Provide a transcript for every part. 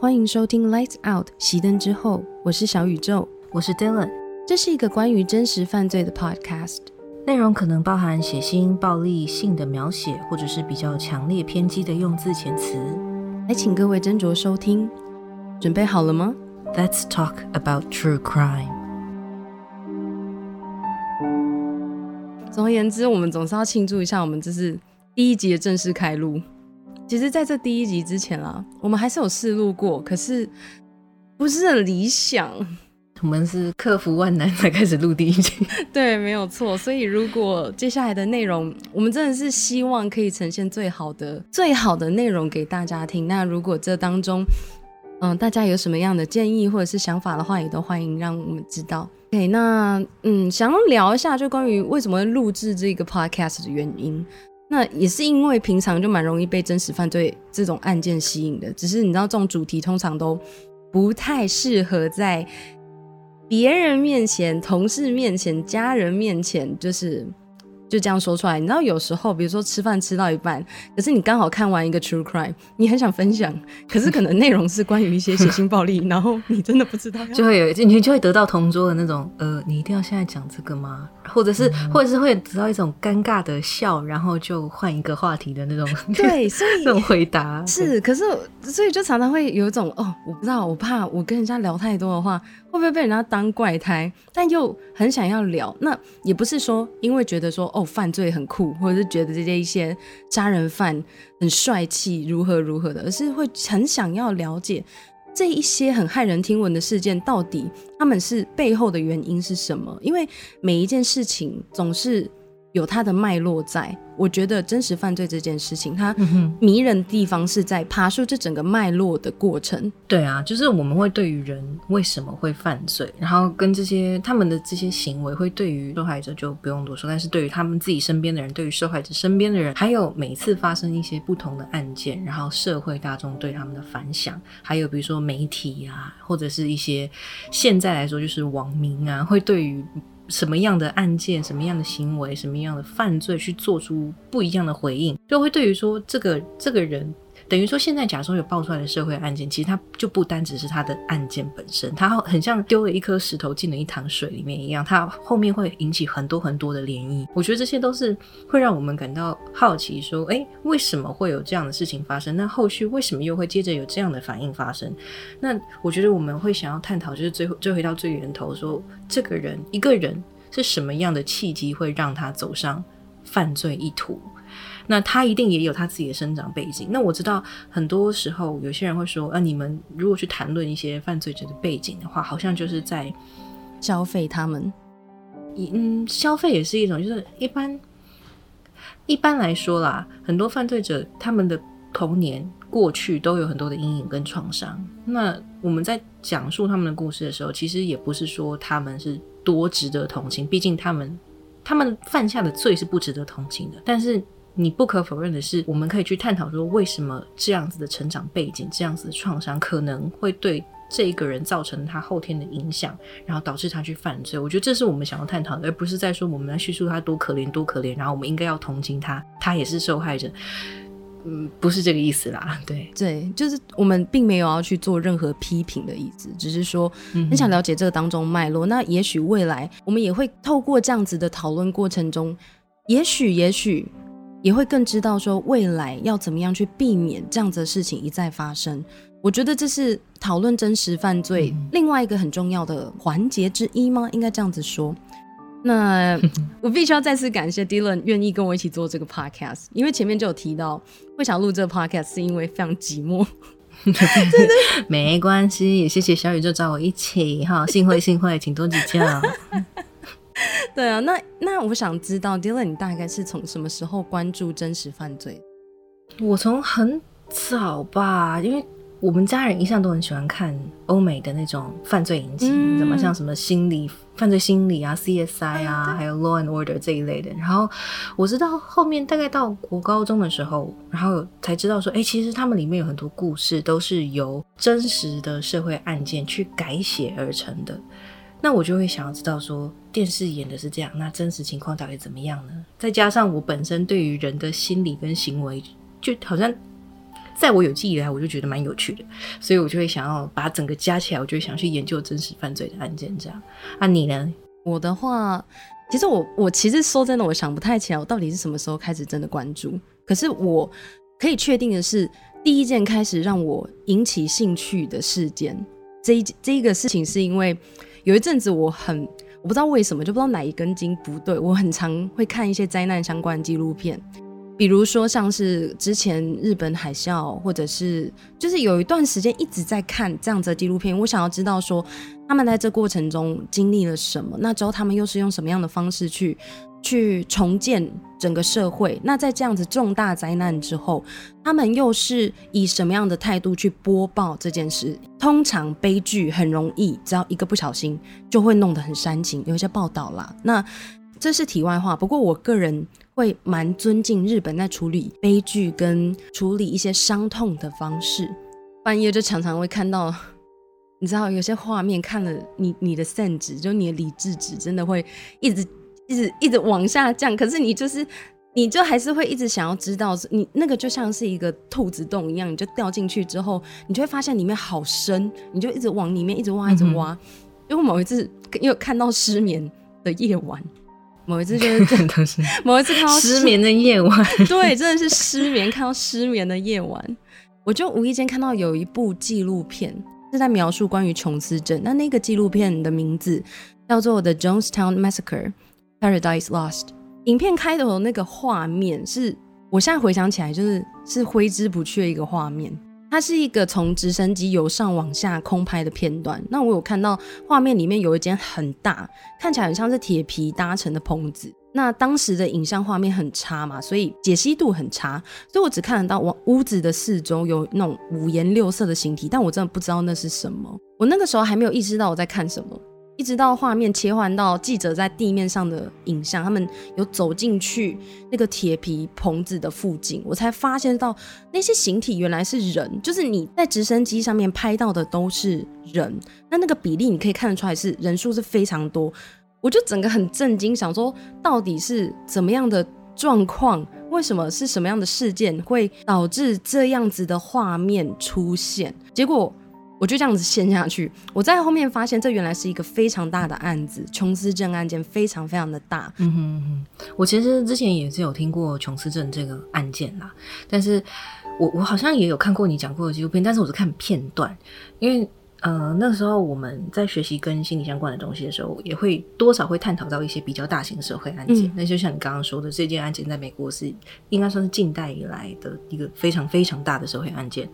欢迎收听《Lights Out》熄灯之后，我是小宇宙，我是 Dylan。这是一个关于真实犯罪的 podcast，内容可能包含血腥、暴力、性的描写，或者是比较强烈偏激的用字遣词。来，请各位斟酌收听，准备好了吗？Let's talk about true crime。总而言之，我们总是要庆祝一下，我们这是第一集的正式开录。其实，在这第一集之前啊，我们还是有试录过，可是不是很理想。我们是克服万难才开始录第一集，对，没有错。所以，如果接下来的内容，我们真的是希望可以呈现最好的、最好的内容给大家听。那如果这当中，嗯，大家有什么样的建议或者是想法的话，也都欢迎让我们知道。OK，那嗯，想要聊一下，就关于为什么会录制这个 Podcast 的原因。那也是因为平常就蛮容易被真实犯罪这种案件吸引的，只是你知道这种主题通常都不太适合在别人面前、同事面前、家人面前，就是。就这样说出来，你知道有时候，比如说吃饭吃到一半，可是你刚好看完一个 true crime，你很想分享，可是可能内容是关于一些血腥暴力，然后你真的不知道，就会有你就会得到同桌的那种，呃，你一定要现在讲这个吗？或者是或者是会得到一种尴尬的笑，然后就换一个话题的那种，对，所以 这种回答是，可是所以就常常会有一种哦，我不知道，我怕我跟人家聊太多的话。会不会被人家当怪胎？但又很想要聊，那也不是说因为觉得说哦犯罪很酷，或者是觉得这些一些杀人犯很帅气，如何如何的，而是会很想要了解这一些很骇人听闻的事件到底他们是背后的原因是什么？因为每一件事情总是。有它的脉络在，我觉得真实犯罪这件事情，它迷人的地方是在爬树这整个脉络的过程。对啊，就是我们会对于人为什么会犯罪，然后跟这些他们的这些行为，会对于受害者就不用多说，但是对于他们自己身边的人，对于受害者身边的人，还有每次发生一些不同的案件，然后社会大众对他们的反响，还有比如说媒体啊，或者是一些现在来说就是网民啊，会对于。什么样的案件、什么样的行为、什么样的犯罪去做出不一样的回应，就会对于说这个这个人。等于说，现在假说有爆出来的社会案件，其实它就不单只是它的案件本身，它很像丢了一颗石头进了一塘水里面一样，它后面会引起很多很多的涟漪。我觉得这些都是会让我们感到好奇，说，哎，为什么会有这样的事情发生？那后续为什么又会接着有这样的反应发生？那我觉得我们会想要探讨，就是最后追回到最源头，说这个人一个人是什么样的契机会让他走上犯罪一途？那他一定也有他自己的生长背景。那我知道很多时候有些人会说，呃，你们如果去谈论一些犯罪者的背景的话，好像就是在消费他们。嗯，消费也是一种，就是一般一般来说啦，很多犯罪者他们的童年过去都有很多的阴影跟创伤。那我们在讲述他们的故事的时候，其实也不是说他们是多值得同情，毕竟他们他们犯下的罪是不值得同情的。但是你不可否认的是，我们可以去探讨说，为什么这样子的成长背景、这样子的创伤可能会对这一个人造成他后天的影响，然后导致他去犯罪。我觉得这是我们想要探讨的，而不是在说我们要叙述他多可怜、多可怜，然后我们应该要同情他，他也是受害者。嗯，不是这个意思啦。对对，就是我们并没有要去做任何批评的意思，只是说很想了解这个当中脉络。那也许未来我们也会透过这样子的讨论过程中，也许，也许。也会更知道说未来要怎么样去避免这样子的事情一再发生。我觉得这是讨论真实犯罪另外一个很重要的环节之一吗？应该这样子说。那 我必须要再次感谢 Dylan 愿意跟我一起做这个 podcast，因为前面就有提到会想录这个 podcast 是因为非常寂寞。没关系，也谢谢小宇宙找我一起哈，幸会幸会，请多指教。对啊，那那我想知道，Dylan，你大概是从什么时候关注真实犯罪？我从很早吧，因为我们家人一向都很喜欢看欧美的那种犯罪影集，怎么像什么心理犯罪心理啊、CSI 啊，还有 Law and Order 这一类的。然后我知道后面大概到国高中的时候，然后才知道说，哎，其实他们里面有很多故事都是由真实的社会案件去改写而成的。那我就会想要知道说，电视演的是这样，那真实情况到底怎么样呢？再加上我本身对于人的心理跟行为，就好像在我有记忆以来，我就觉得蛮有趣的，所以我就会想要把整个加起来，我就想去研究真实犯罪的案件。这样，啊，你呢？我的话，其实我我其实说真的，我想不太起来，我到底是什么时候开始真的关注。可是我可以确定的是，第一件开始让我引起兴趣的事件，这一这一个事情是因为有一阵子我很我不知道为什么，就不知道哪一根筋不对，我很常会看一些灾难相关的纪录片。比如说，像是之前日本海啸，或者是就是有一段时间一直在看这样子的纪录片，我想要知道说他们在这过程中经历了什么，那之后他们又是用什么样的方式去去重建整个社会？那在这样子重大灾难之后，他们又是以什么样的态度去播报这件事？通常悲剧很容易，只要一个不小心就会弄得很煽情，有一些报道啦。那这是题外话，不过我个人。会蛮尊敬日本在处理悲剧跟处理一些伤痛的方式。半夜就常常会看到，你知道有些画面看了，你你的肾值就你的理智值真的会一直一直一直往下降。可是你就是你就还是会一直想要知道，你那个就像是一个兔子洞一样，你就掉进去之后，你就会发现里面好深，你就一直往里面一直挖一直挖。因为某一次又看到失眠的夜晚。某一次就是，某一次看到失眠的夜晚，对，真的是失眠，看到失眠的夜晚，我就无意间看到有一部纪录片是在描述关于琼斯镇，那那个纪录片的名字叫做《The Jonestown Massacre: Paradise Lost》。影片开头那个画面是我现在回想起来就是是挥之不去的一个画面。它是一个从直升机由上往下空拍的片段。那我有看到画面里面有一间很大，看起来很像是铁皮搭成的棚子。那当时的影像画面很差嘛，所以解析度很差，所以我只看得到往屋子的四周有那种五颜六色的形体，但我真的不知道那是什么。我那个时候还没有意识到我在看什么。一直到画面切换到记者在地面上的影像，他们有走进去那个铁皮棚子的附近，我才发现到那些形体原来是人，就是你在直升机上面拍到的都是人，那那个比例你可以看得出来是人数是非常多，我就整个很震惊，想说到底是怎么样的状况，为什么是什么样的事件会导致这样子的画面出现？结果。我就这样子陷下去。我在后面发现，这原来是一个非常大的案子——琼斯镇案件，非常非常的大。嗯哼哼，我其实之前也是有听过琼斯镇这个案件啦，但是我我好像也有看过你讲过的纪录片，但是我是看片段，因为。呃，那个时候我们在学习跟心理相关的东西的时候，也会多少会探讨到一些比较大型的社会案件。那就像你刚刚说的，这件案件在美国是应该算是近代以来的一个非常非常大的社会案件，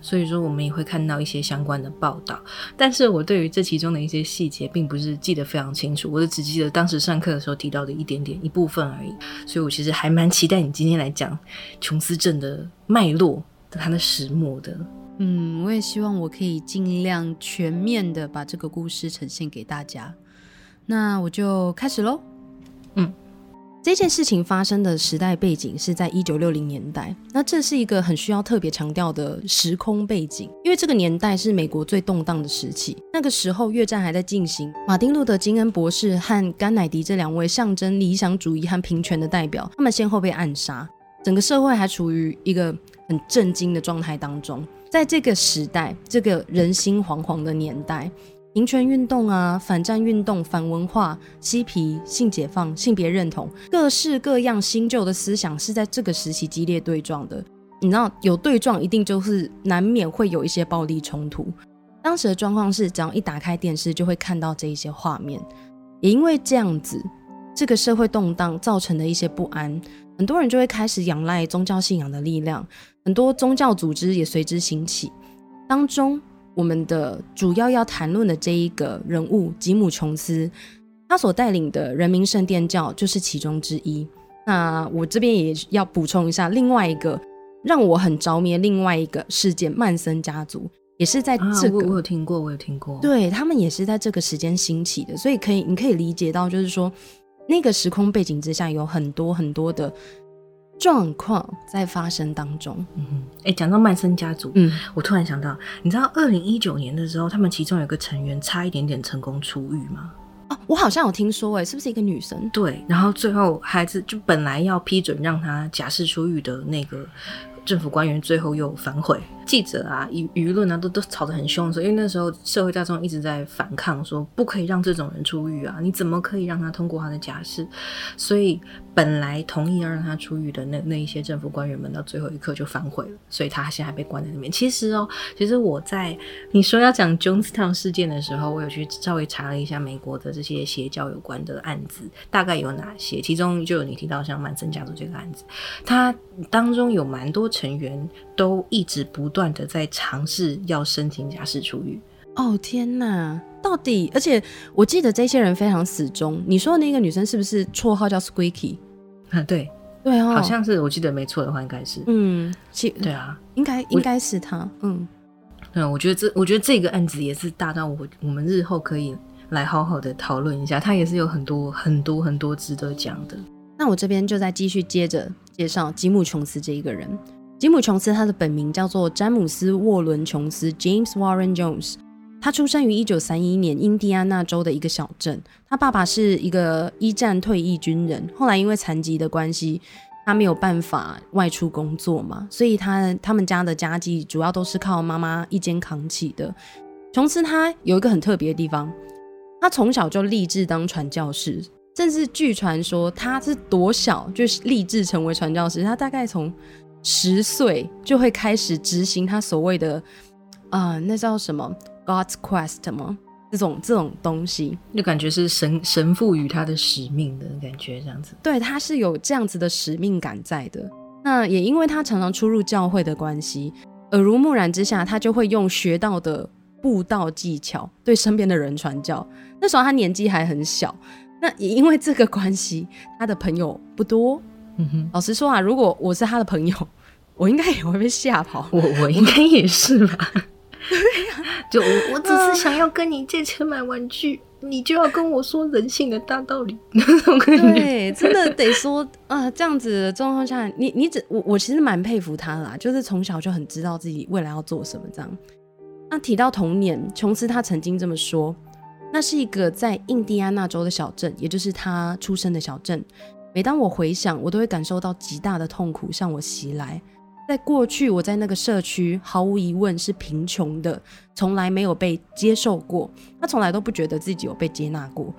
所以说我们也会看到一些相关的报道。但是我对于这其中的一些细节，并不是记得非常清楚，我就只记得当时上课的时候提到的一点点一部分而已。所以我其实还蛮期待你今天来讲琼斯镇的脉络、它的始末的。嗯，我也希望我可以尽量全面的把这个故事呈现给大家。那我就开始喽。嗯，这件事情发生的时代背景是在一九六零年代，那这是一个很需要特别强调的时空背景，因为这个年代是美国最动荡的时期。那个时候越战还在进行，马丁路德金恩博士和甘乃迪这两位象征理想主义和平权的代表，他们先后被暗杀，整个社会还处于一个很震惊的状态当中。在这个时代，这个人心惶惶的年代，民权运动啊、反战运动、反文化、嬉皮、性解放、性别认同，各式各样新旧的思想是在这个时期激烈对撞的。你知道，有对撞，一定就是难免会有一些暴力冲突。当时的状况是，只要一打开电视，就会看到这一些画面。也因为这样子，这个社会动荡造成的一些不安，很多人就会开始仰赖宗教信仰的力量。很多宗教组织也随之兴起，当中我们的主要要谈论的这一个人物吉姆·琼斯，他所带领的人民圣殿教就是其中之一。那我这边也要补充一下，另外一个让我很着迷的另外一个事件——曼森家族，也是在这个我有听过，我有听过，对他们也是在这个时间兴起的，所以可以你可以理解到，就是说那个时空背景之下有很多很多的。状况在发生当中。嗯，哎，讲到曼森家族，嗯，我突然想到，你知道二零一九年的时候，他们其中有个成员差一点点成功出狱吗？哦，我好像有听说，哎，是不是一个女生？对，然后最后孩子就本来要批准让他假释出狱的那个政府官员最后又反悔，记者啊、舆舆论啊都都吵得很凶的时候，因为那时候社会大众一直在反抗，说不可以让这种人出狱啊，你怎么可以让他通过他的假释？所以本来同意要让他出狱的那 那一些政府官员们，到最后一刻就反悔了，所以他现在被关在那边。其实哦，其实我在你说要讲 Jonestown 事件的时候，我有去稍微查了一下美国的这些邪教有关的案子，大概有哪些，其中就有你提到像曼森家族这个案子，它当中有蛮多。成员都一直不断的在尝试要申请假释出狱。哦天哪！到底，而且我记得这些人非常死忠。你说的那个女生是不是绰号叫 Squeaky？啊，对对哦，好像是，我记得没错的话，应该是。嗯，其对啊，应该应该是她。嗯，嗯，我觉得这，我觉得这个案子也是大到我我们日后可以来好好的讨论一下。他也是有很多很多很多值得讲的。那我这边就再继续接着介绍吉姆·琼斯这一个人。吉姆·琼斯，他的本名叫做詹姆斯·沃伦·琼斯 （James Warren Jones）。他出生于一九三一年印第安纳州的一个小镇。他爸爸是一个一战退役军人，后来因为残疾的关系，他没有办法外出工作嘛，所以他他们家的家计主要都是靠妈妈一肩扛起的。琼斯他有一个很特别的地方，他从小就立志当传教士，甚至据传说他是多小就立志成为传教士。他大概从十岁就会开始执行他所谓的啊，那叫什么 God's Quest 吗？这种这种东西，就感觉是神神赋予他的使命的感觉，这样子。对，他是有这样子的使命感在的。那也因为他常常出入教会的关系，耳濡目染之下，他就会用学到的布道技巧对身边的人传教。那时候他年纪还很小，那也因为这个关系，他的朋友不多。嗯哼，老实说啊，如果我是他的朋友。我应该也会被吓跑，我我应该也是吧。就我我只是想要跟你借钱买玩具，你就要跟我说人性的大道理。对，真的得说啊，这样子的状况下，你你只我我其实蛮佩服他啦，就是从小就很知道自己未来要做什么这样。那提到童年，琼斯他曾经这么说，那是一个在印第安纳州的小镇，也就是他出生的小镇。每当我回想，我都会感受到极大的痛苦向我袭来。在过去，我在那个社区毫无疑问是贫穷的，从来没有被接受过。他从来都不觉得自己有被接纳过。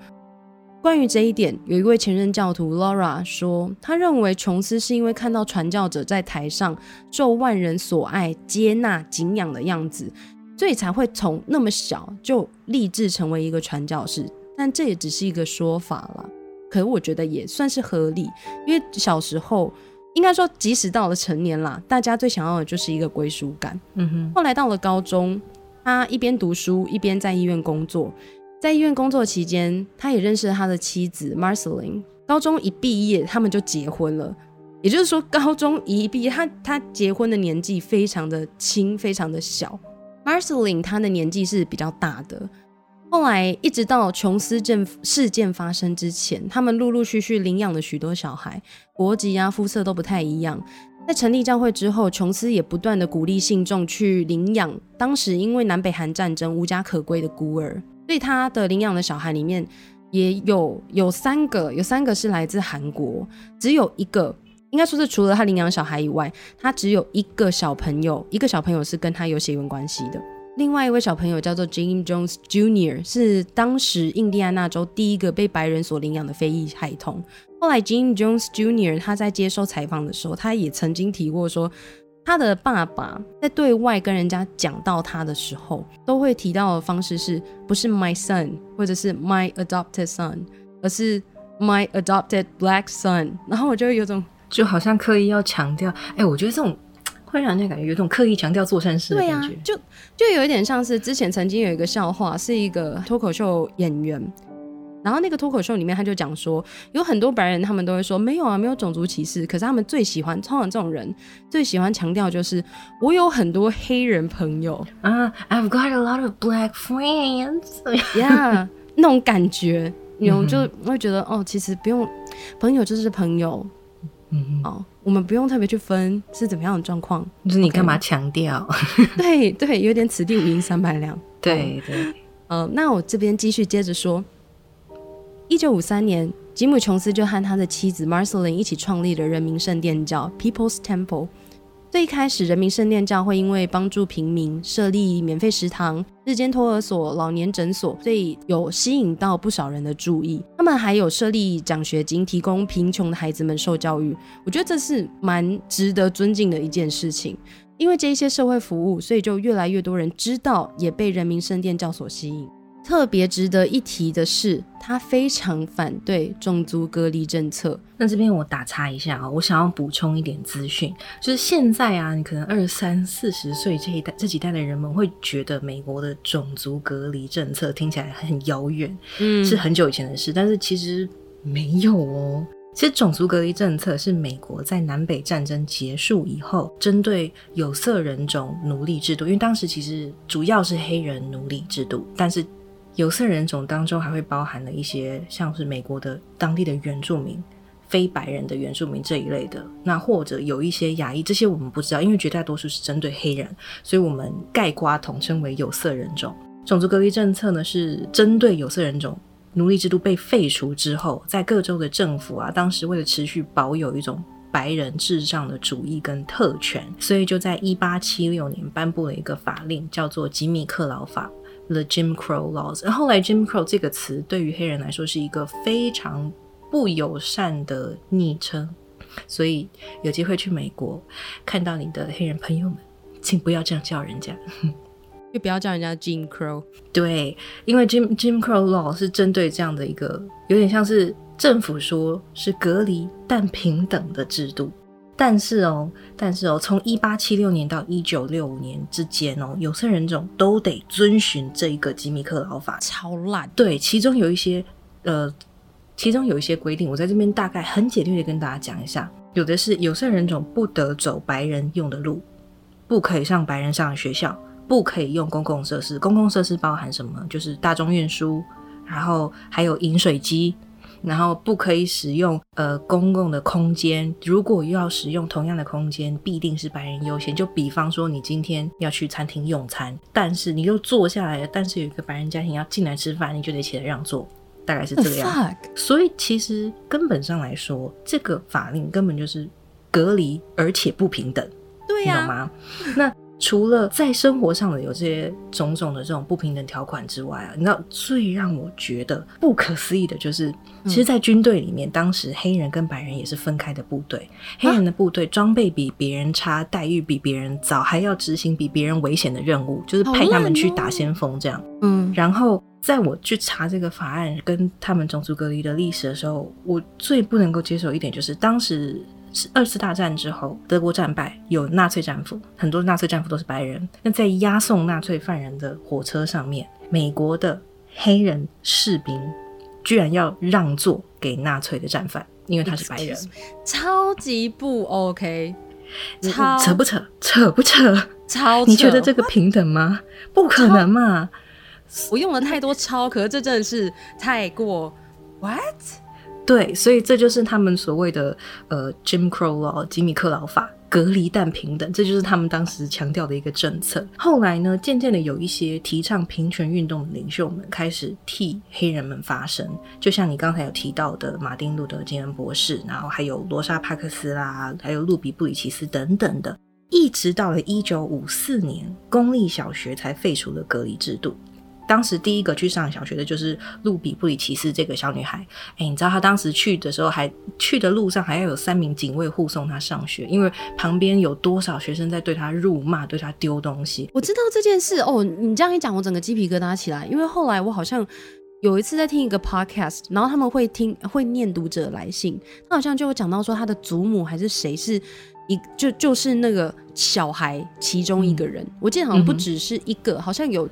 关于这一点，有一位前任教徒 Laura 说，他认为琼斯是因为看到传教者在台上受万人所爱、接纳、敬仰的样子，所以才会从那么小就立志成为一个传教士。但这也只是一个说法了，可我觉得也算是合理，因为小时候。应该说，即使到了成年啦，大家最想要的就是一个归属感。嗯哼。后来到了高中，他一边读书一边在医院工作。在医院工作期间，他也认识了他的妻子 Marceline。高中一毕业，他们就结婚了。也就是说，高中一毕业，他他结婚的年纪非常的轻，非常的小。Marceline 他的年纪是比较大的。后来一直到琼斯镇事件发生之前，他们陆陆续续领养了许多小孩，国籍啊、肤色都不太一样。在成立教会之后，琼斯也不断的鼓励信众去领养当时因为南北韩战争无家可归的孤儿。所以他的领养的小孩里面也有有三个，有三个是来自韩国，只有一个，应该说是除了他领养小孩以外，他只有一个小朋友，一个小朋友是跟他有血缘关系的。另外一位小朋友叫做 Jim Jones Jr.，是当时印第安纳州第一个被白人所领养的非裔孩童。后来 Jim Jones Jr. 他在接受采访的时候，他也曾经提过说，他的爸爸在对外跟人家讲到他的时候，都会提到的方式是不是 my son 或者是 my adopted son，而是 my adopted black son。然后我就有种就好像刻意要强调，哎，我觉得这种。会让人家感觉有种刻意强调做善事的感觉，就就有一点像是之前曾经有一个笑话，是一个脱口秀演员，然后那个脱口秀里面他就讲说，有很多白人他们都会说没有啊，没有种族歧视，可是他们最喜欢通常这种人最喜欢强调就是我有很多黑人朋友。啊，I've got a lot of black friends，yeah，那种感觉，你就会觉得哦，其实不用，朋友就是朋友。嗯哦，我们不用特别去分是怎么样的状况，就是你干嘛强调？对对，有点此地无银三百两。对对，呃，那我这边继续接着说，一九五三年，吉姆·琼斯就和他的妻子 Marceline 一起创立了人民圣殿教 People's Temple。最开始，人民圣殿教会因为帮助平民设立免费食堂、日间托儿所、老年诊所，所以有吸引到不少人的注意。他们还有设立奖学金，提供贫穷的孩子们受教育。我觉得这是蛮值得尊敬的一件事情。因为这一些社会服务，所以就越来越多人知道，也被人民圣殿教所吸引。特别值得一提的是，他非常反对种族隔离政策。那这边我打岔一下啊，我想要补充一点资讯，就是现在啊，你可能二三四十岁这一代这几代的人们会觉得美国的种族隔离政策听起来很遥远，嗯，是很久以前的事。但是其实没有哦，其实种族隔离政策是美国在南北战争结束以后，针对有色人种奴隶制度，因为当时其实主要是黑人奴隶制度，但是。有色人种当中还会包含了一些像是美国的当地的原住民、非白人的原住民这一类的，那或者有一些亚裔，这些我们不知道，因为绝大多数是针对黑人，所以我们概括统称为有色人种。种族隔离政策呢，是针对有色人种奴隶制度被废除之后，在各州的政府啊，当时为了持续保有一种白人至上的主义跟特权，所以就在一八七六年颁布了一个法令，叫做吉米克劳法。The Jim Crow laws，然后来 Jim Crow 这个词对于黑人来说是一个非常不友善的昵称，所以有机会去美国看到你的黑人朋友们，请不要这样叫人家，就不要叫人家 Jim Crow。对，因为 Jim Jim Crow law 是针对这样的一个有点像是政府说是隔离但平等的制度。但是哦，但是哦，从一八七六年到一九六五年之间哦，有色人种都得遵循这一个吉米克劳法，超烂。对，其中有一些呃，其中有一些规定，我在这边大概很简略的跟大家讲一下。有的是有色人种不得走白人用的路，不可以上白人上的学校，不可以用公共设施。公共设施包含什么？就是大众运输，然后还有饮水机。然后不可以使用呃公共的空间，如果要使用同样的空间，必定是白人优先。就比方说，你今天要去餐厅用餐，但是你又坐下来了，但是有一个白人家庭要进来吃饭，你就得起来让座，大概是这个样。所以其实根本上来说，这个法令根本就是隔离而且不平等，对呀，懂吗？那。除了在生活上的有这些种种的这种不平等条款之外啊，你知道最让我觉得不可思议的就是，其实，在军队里面，当时黑人跟白人也是分开的部队。黑人的部队装备比别人差，待遇比别人早，还要执行比别人危险的任务，就是派他们去打先锋这样。嗯，然后在我去查这个法案跟他们种族隔离的历史的时候，我最不能够接受一点就是当时。是二次大战之后，德国战败，有纳粹战俘，很多纳粹战俘都是白人。那在押送纳粹犯人的火车上面，美国的黑人士兵居然要让座给纳粹的战犯，因为他是白人，超级不 OK，超扯不扯？扯不扯？超？你觉得这个平等吗？不可能嘛！我用了太多超，可是这真的是太过 what？对，所以这就是他们所谓的呃 Jim Crow 老吉米克劳法，隔离但平等，这就是他们当时强调的一个政策。后来呢，渐渐的有一些提倡平权运动的领袖们开始替黑人们发声，就像你刚才有提到的马丁路德金恩博士，然后还有罗莎帕克斯啦，还有路比布里奇斯等等的，一直到了一九五四年，公立小学才废除了隔离制度。当时第一个去上小学的就是路比布里奇斯这个小女孩。哎，你知道她当时去的时候，还去的路上还要有三名警卫护送她上学，因为旁边有多少学生在对她辱骂、对她丢东西。我知道这件事哦，你这样一讲，我整个鸡皮疙瘩起来。因为后来我好像有一次在听一个 podcast，然后他们会听会念读者来信，他好像就有讲到说他的祖母还是谁是一就就是那个小孩其中一个人。我记得好像不只是一个，好像有。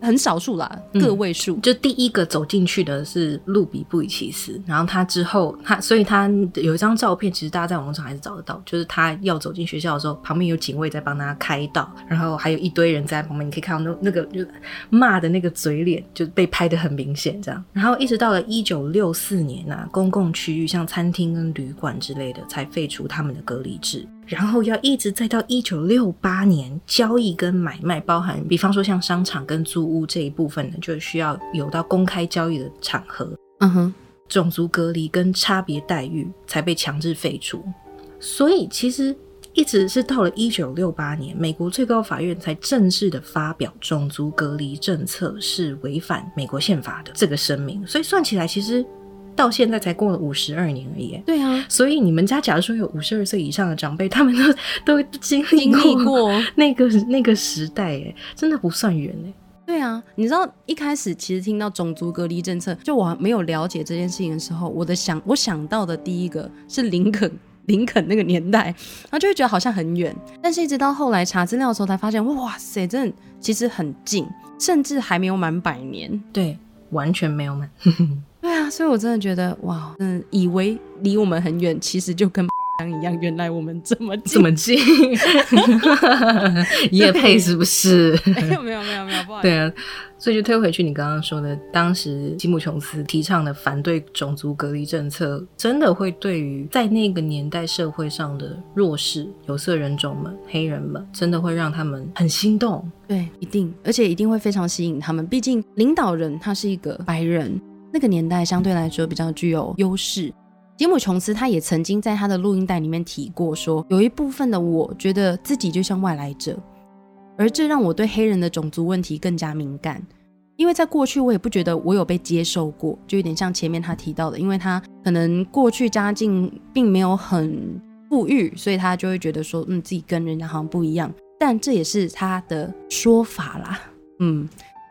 很少数啦，个位数。就第一个走进去的是路比布里奇斯，然后他之后他，所以他有一张照片，其实大家在网络上还是找得到，就是他要走进学校的时候，旁边有警卫在帮他开道，然后还有一堆人在旁边，你可以看到那那个就骂的那个嘴脸就被拍的很明显，这样。然后一直到了一九六四年啊，公共区域像餐厅跟旅馆之类的才废除他们的隔离制。然后要一直再到一九六八年，交易跟买卖包含，比方说像商场跟租屋这一部分呢，就需要有到公开交易的场合。嗯哼，种族隔离跟差别待遇才被强制废除。所以其实。一直是到了一九六八年，美国最高法院才正式的发表种族隔离政策是违反美国宪法的这个声明。所以算起来，其实到现在才过了五十二年而已。对啊，所以你们家假如说有五十二岁以上的长辈，他们都 都经历过那个那个时代，哎，真的不算远哎。对啊，你知道一开始其实听到种族隔离政策，就我没有了解这件事情的时候，我的想我想到的第一个是林肯，林肯那个年代，然后就会觉得好像很远，但是一直到后来查资料的时候才发现，哇塞，真的其实很近，甚至还没有满百年，对，完全没有满。对啊，所以我真的觉得，哇，嗯，以为离我们很远，其实就跟。一样，原来我们这么这么近，也配是不是？没有没有没有没有，不好意思。对啊，所以就推回去你刚刚说的，当时吉姆琼斯提倡的反对种族隔离政策，真的会对于在那个年代社会上的弱势有色人种们、黑人们，真的会让他们很心动。对，一定，而且一定会非常吸引他们。毕竟领导人他是一个白人，那个年代相对来说比较具有优势。吉姆·琼斯他也曾经在他的录音带里面提过，说有一部分的我觉得自己就像外来者，而这让我对黑人的种族问题更加敏感。因为在过去我也不觉得我有被接受过，就有点像前面他提到的，因为他可能过去家境并没有很富裕，所以他就会觉得说，嗯，自己跟人家好像不一样。但这也是他的说法啦，嗯。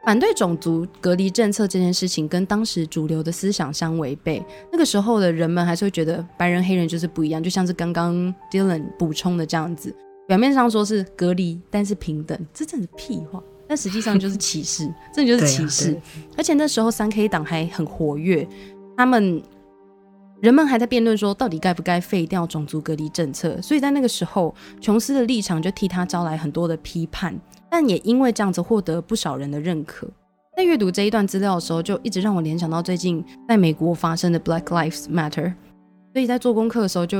反对种族隔离政策这件事情跟当时主流的思想相违背。那个时候的人们还是会觉得白人黑人就是不一样，就像是刚刚 Dylan 补充的这样子。表面上说是隔离，但是平等，这真是屁话。但实际上就是歧视，这就是歧视。而且那时候三 K 党还很活跃，他们人们还在辩论说到底该不该废掉种族隔离政策。所以在那个时候，琼斯的立场就替他招来很多的批判。但也因为这样子获得不少人的认可。在阅读这一段资料的时候，就一直让我联想到最近在美国发生的 Black Lives Matter。所以在做功课的时候，就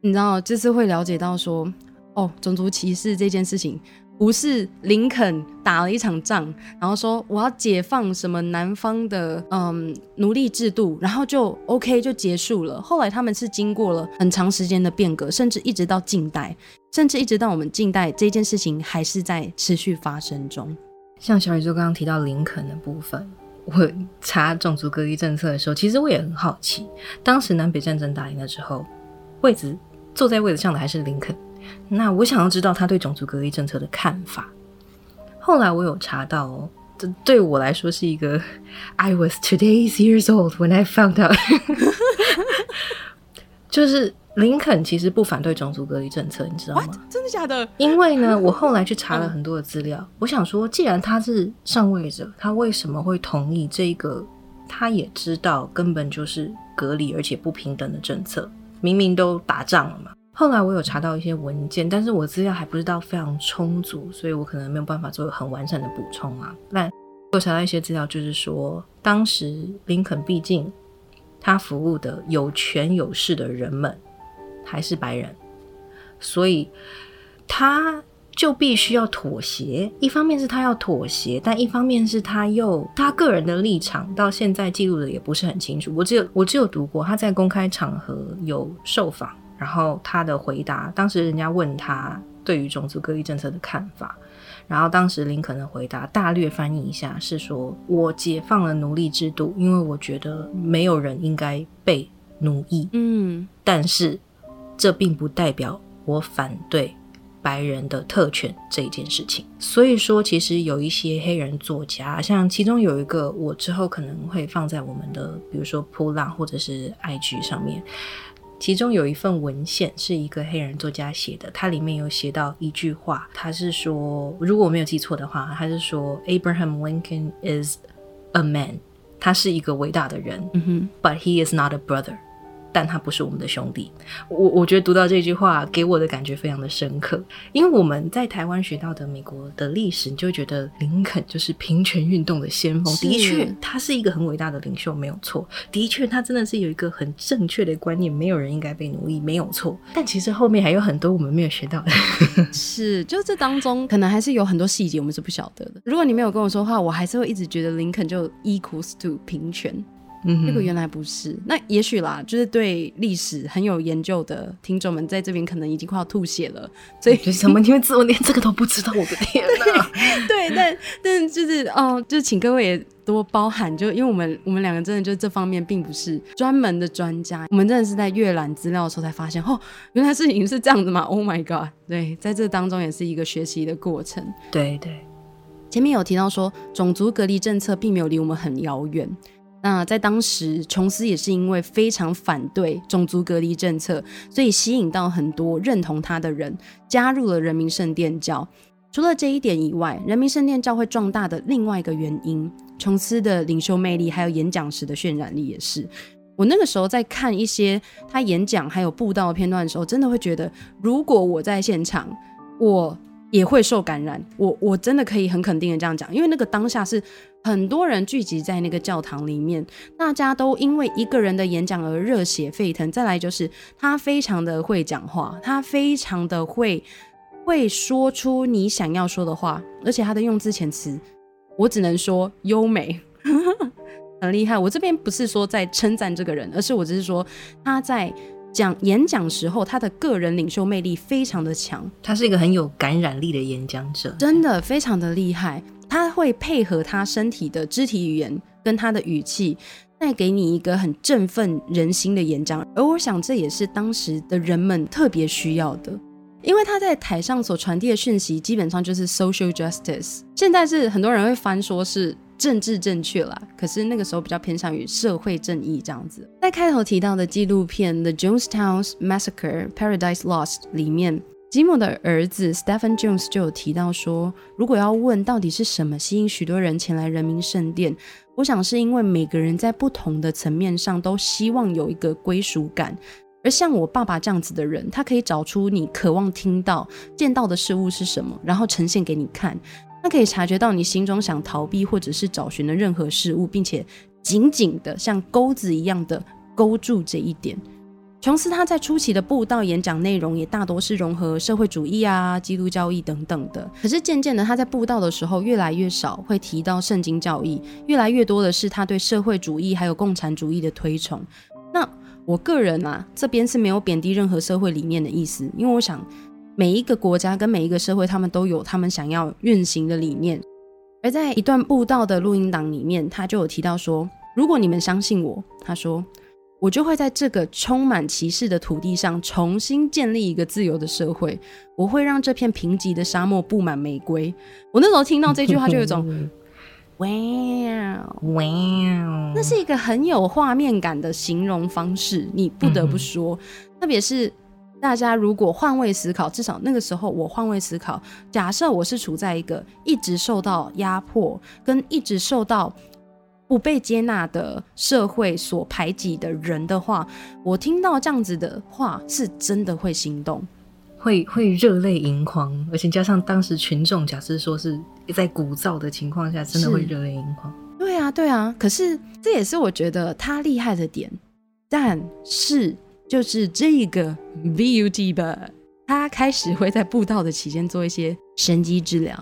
你知道，这次会了解到说，哦，种族歧视这件事情不是林肯打了一场仗，然后说我要解放什么南方的嗯奴隶制度，然后就 OK 就结束了。后来他们是经过了很长时间的变革，甚至一直到近代。甚至一直到我们近代，这件事情还是在持续发生中。像小宇宙刚刚提到林肯的部分，我查种族隔离政策的时候，其实我也很好奇，当时南北战争打赢了之后，位置坐在位子上的还是林肯。那我想要知道他对种族隔离政策的看法。后来我有查到哦，这对我来说是一个 I was today's years old when I found out，就是。林肯其实不反对种族隔离政策，你知道吗？真的假的？因为呢，我后来去查了很多的资料，我想说，既然他是上位者，他为什么会同意这个？他也知道根本就是隔离而且不平等的政策，明明都打仗了嘛。后来我有查到一些文件，但是我资料还不知道非常充足，所以我可能没有办法做很完善的补充啊。但我查到一些资料，就是说，当时林肯毕竟他服务的有权有势的人们。还是白人，所以他就必须要妥协。一方面是他要妥协，但一方面是他又他个人的立场到现在记录的也不是很清楚。我只有我只有读过他在公开场合有受访，然后他的回答，当时人家问他对于种族隔离政策的看法，然后当时林肯的回答大略翻译一下是说：“我解放了奴隶制度，因为我觉得没有人应该被奴役。”嗯，但是。这并不代表我反对白人的特权这一件事情。所以说，其实有一些黑人作家，像其中有一个，我之后可能会放在我们的，比如说扑浪或者是 IG 上面。其中有一份文献是一个黑人作家写的，它里面有写到一句话，他是说，如果我没有记错的话，他是说 Abraham Lincoln is a man，他是一个伟大的人，嗯哼，but he is not a brother。但他不是我们的兄弟，我我觉得读到这句话给我的感觉非常的深刻，因为我们在台湾学到的美国的历史，你就觉得林肯就是平权运动的先锋，的确他是一个很伟大的领袖，没有错，的确他真的是有一个很正确的观念，没有人应该被奴役，没有错。但其实后面还有很多我们没有学到的，是，就这当中可能还是有很多细节我们是不晓得的。如果你没有跟我说话，我还是会一直觉得林肯就 equals to 平权。嗯那，个原来不是。那也许啦，就是对历史很有研究的听众们，在这边可能已经快要吐血了。所以就是什么？你们自我连这个都不知道，我的天哪！对，但但就是哦，就是请各位也多包涵，就因为我们我们两个真的就这方面并不是专门的专家，我们真的是在阅览资料的时候才发现，哦，原来事情是这样子嘛！Oh my god！对，在这当中也是一个学习的过程。对对，前面有提到说，种族隔离政策并没有离我们很遥远。那在当时，琼斯也是因为非常反对种族隔离政策，所以吸引到很多认同他的人加入了人民圣殿教。除了这一点以外，人民圣殿教会壮大的另外一个原因，琼斯的领袖魅力还有演讲时的渲染力也是。我那个时候在看一些他演讲还有布道片段的时候，真的会觉得，如果我在现场，我也会受感染。我我真的可以很肯定的这样讲，因为那个当下是很多人聚集在那个教堂里面，大家都因为一个人的演讲而热血沸腾。再来就是他非常的会讲话，他非常的会会说出你想要说的话，而且他的用字遣词，我只能说优美。很厉害，我这边不是说在称赞这个人，而是我只是说他在讲演讲时候，他的个人领袖魅力非常的强，他是一个很有感染力的演讲者，真的非常的厉害。他会配合他身体的肢体语言跟他的语气，带给你一个很振奋人心的演讲。而我想这也是当时的人们特别需要的，因为他在台上所传递的讯息基本上就是 social justice。现在是很多人会翻说是。政治正确啦，可是那个时候比较偏向于社会正义这样子。在开头提到的纪录片《The Jonestown Massacre: Paradise Lost》里面，吉姆的儿子 Stephen Jones 就有提到说，如果要问到底是什么吸引许多人前来人民圣殿，我想是因为每个人在不同的层面上都希望有一个归属感。而像我爸爸这样子的人，他可以找出你渴望听到、见到的事物是什么，然后呈现给你看。他可以察觉到你心中想逃避或者是找寻的任何事物，并且紧紧的像钩子一样的勾住这一点。琼斯他在初期的布道演讲内容也大多是融合社会主义啊、基督教义等等的。可是渐渐的，他在布道的时候越来越少会提到圣经教义，越来越多的是他对社会主义还有共产主义的推崇。那我个人啊，这边是没有贬低任何社会理念的意思，因为我想。每一个国家跟每一个社会，他们都有他们想要运行的理念。而在一段布道的录音档里面，他就有提到说：“如果你们相信我，他说，我就会在这个充满歧视的土地上重新建立一个自由的社会。我会让这片贫瘠的沙漠布满玫瑰。”我那时候听到这句话，就有种 哇哇，那是一个很有画面感的形容方式。你不得不说，特别是。大家如果换位思考，至少那个时候我换位思考，假设我是处在一个一直受到压迫、跟一直受到不被接纳的社会所排挤的人的话，我听到这样子的话，是真的会心动，会会热泪盈眶，而且加上当时群众假设说是在鼓噪的情况下，真的会热泪盈眶。对啊，对啊，可是这也是我觉得他厉害的点，但是。就是这个 VUT 吧，他开始会在布道的期间做一些神机治疗，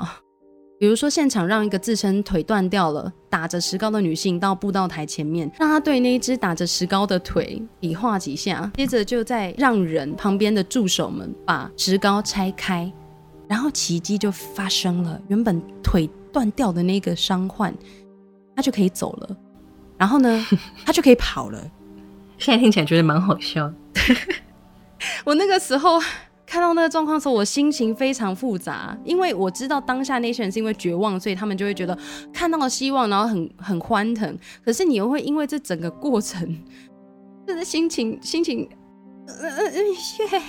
比如说现场让一个自称腿断掉了、打着石膏的女性到布道台前面，让她对那一只打着石膏的腿比划几下，接着就在让人旁边的助手们把石膏拆开，然后奇迹就发生了，原本腿断掉的那个伤患，他就可以走了，然后呢，他就可以跑了。现在听起来觉得蛮好笑。我那个时候看到那个状况的时候，我心情非常复杂，因为我知道当下那些人是因为绝望，所以他们就会觉得看到了希望，然后很很欢腾。可是你又会因为这整个过程，真的心情心情，嗯嗯嗯。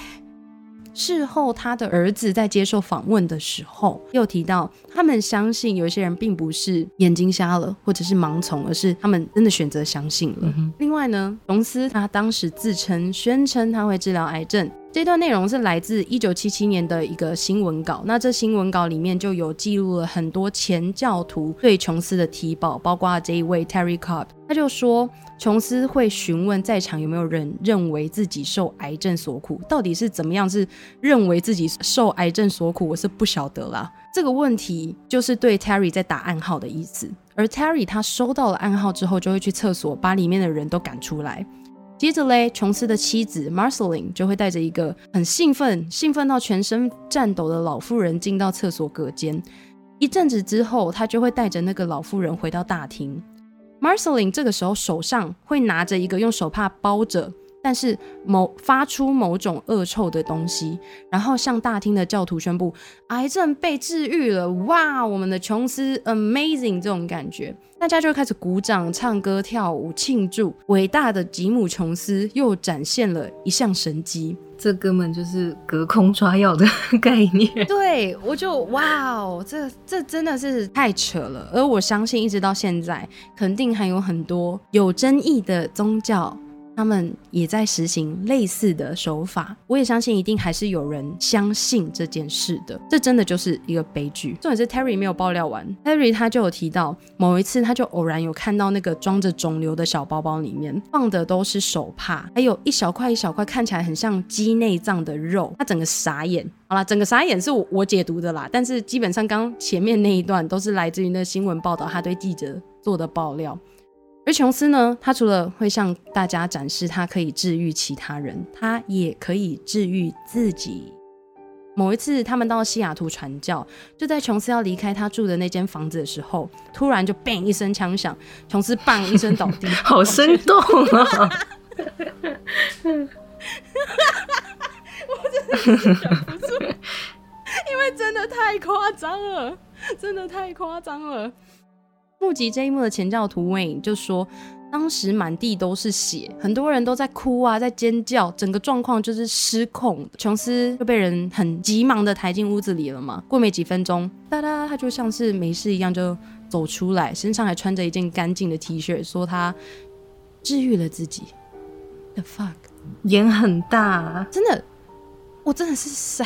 事后，他的儿子在接受访问的时候，又提到他们相信有一些人并不是眼睛瞎了，或者是盲从，而是他们真的选择相信了。另外呢，琼斯他当时自称宣称他会治疗癌症。这段内容是来自一九七七年的一个新闻稿，那这新闻稿里面就有记录了很多前教徒对琼斯的提报，包括这一位 Terry Cobb，他就说琼斯会询问在场有没有人认为自己受癌症所苦，到底是怎么样是认为自己受癌症所苦，我是不晓得啦。这个问题就是对 Terry 在打暗号的意思。而 Terry 他收到了暗号之后，就会去厕所把里面的人都赶出来。接着嘞，琼斯的妻子 Marceline 就会带着一个很兴奋、兴奋到全身颤抖的老妇人进到厕所隔间。一阵子之后，她就会带着那个老妇人回到大厅。Marceline 这个时候手上会拿着一个用手帕包着。但是某发出某种恶臭的东西，然后向大厅的教徒宣布癌症被治愈了！哇，我们的琼斯 amazing 这种感觉，大家就开始鼓掌、唱歌、跳舞庆祝，伟大的吉姆琼斯又展现了一项神迹。这根本就是隔空抓药的 概念。对，我就哇哦，这这真的是太扯了。而我相信，一直到现在，肯定还有很多有争议的宗教。他们也在实行类似的手法，我也相信一定还是有人相信这件事的。这真的就是一个悲剧。重点是 Terry 没有爆料完，Terry 他就有提到某一次，他就偶然有看到那个装着肿瘤的小包包里面放的都是手帕，还有一小块一小块看起来很像鸡内脏的肉，他整个傻眼。好了，整个傻眼是我我解读的啦，但是基本上刚前面那一段都是来自于那新闻报道，他对记者做的爆料。而琼斯呢，他除了会向大家展示他可以治愈其他人，他也可以治愈自己。某一次，他们到西雅图传教，就在琼斯要离开他住的那间房子的时候，突然就 bang 一声枪响，琼斯 bang 一声倒地，好生动啊！我真的忍不住，因为真的太夸张了，真的太夸张了。目击这一幕的前教徒 Wayne 就说，当时满地都是血，很多人都在哭啊，在尖叫，整个状况就是失控。琼斯就被人很急忙的抬进屋子里了嘛。过没几分钟，哒哒，他就像是没事一样就走出来，身上还穿着一件干净的 T 恤，说他治愈了自己。The fuck，眼很大，真的，我真的是傻。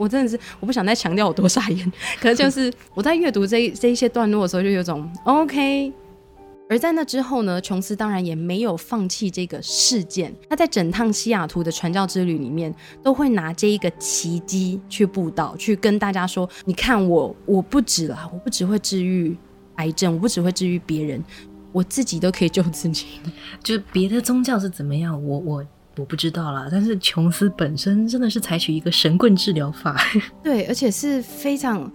我真的是，我不想再强调我多傻眼，可是就是我在阅读这这一些段落的时候，就有种 OK。而在那之后呢，琼斯当然也没有放弃这个事件。他在整趟西雅图的传教之旅里面，都会拿这一个奇迹去布道，去跟大家说：“你看我，我不止了，我不只会治愈癌症，我不只会治愈别人，我自己都可以救自己。”就是别的宗教是怎么样，我我。我不知道啦，但是琼斯本身真的是采取一个神棍治疗法，对，而且是非常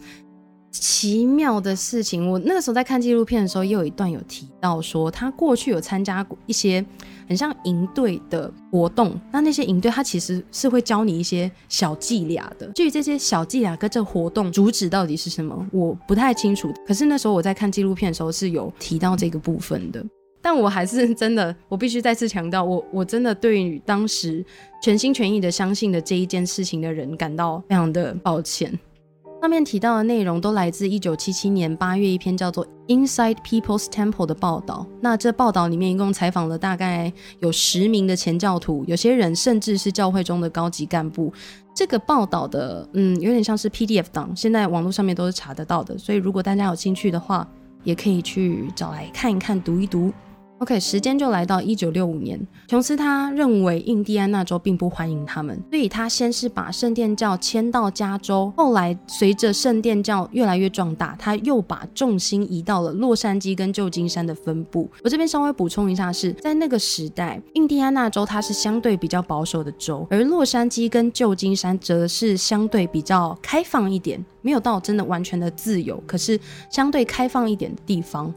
奇妙的事情。我那个时候在看纪录片的时候，也有一段有提到说，他过去有参加过一些很像营队的活动，那那些营队他其实是会教你一些小伎俩的。至于这些小伎俩跟这活动主旨到底是什么，我不太清楚。可是那时候我在看纪录片的时候是有提到这个部分的。但我还是 真的，我必须再次强调，我我真的对于当时全心全意的相信的这一件事情的人感到非常的抱歉。上面提到的内容都来自一九七七年八月一篇叫做《Inside People's Temple》的报道。那这报道里面一共采访了大概有十名的前教徒，有些人甚至是教会中的高级干部。这个报道的，嗯，有点像是 PDF 档，现在网络上面都是查得到的。所以如果大家有兴趣的话，也可以去找来看一看、读一读。OK，时间就来到一九六五年，琼斯他认为印第安纳州并不欢迎他们，所以他先是把圣殿教迁到加州，后来随着圣殿教越来越壮大，他又把重心移到了洛杉矶跟旧金山的分部。我这边稍微补充一下，是在那个时代，印第安纳州它是相对比较保守的州，而洛杉矶跟旧金山则是相对比较开放一点，没有到真的完全的自由，可是相对开放一点的地方。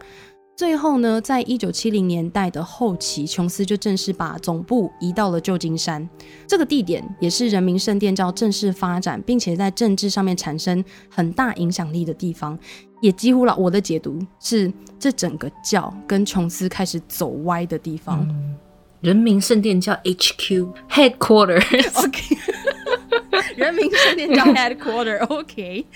最后呢，在一九七零年代的后期，琼斯就正式把总部移到了旧金山。这个地点也是人民圣殿教正式发展，并且在政治上面产生很大影响力的地方。也几乎了，我的解读是，这整个教跟琼斯开始走歪的地方。人民圣殿教 HQ Headquarter，OK，人民圣殿教 Headquarter，OK。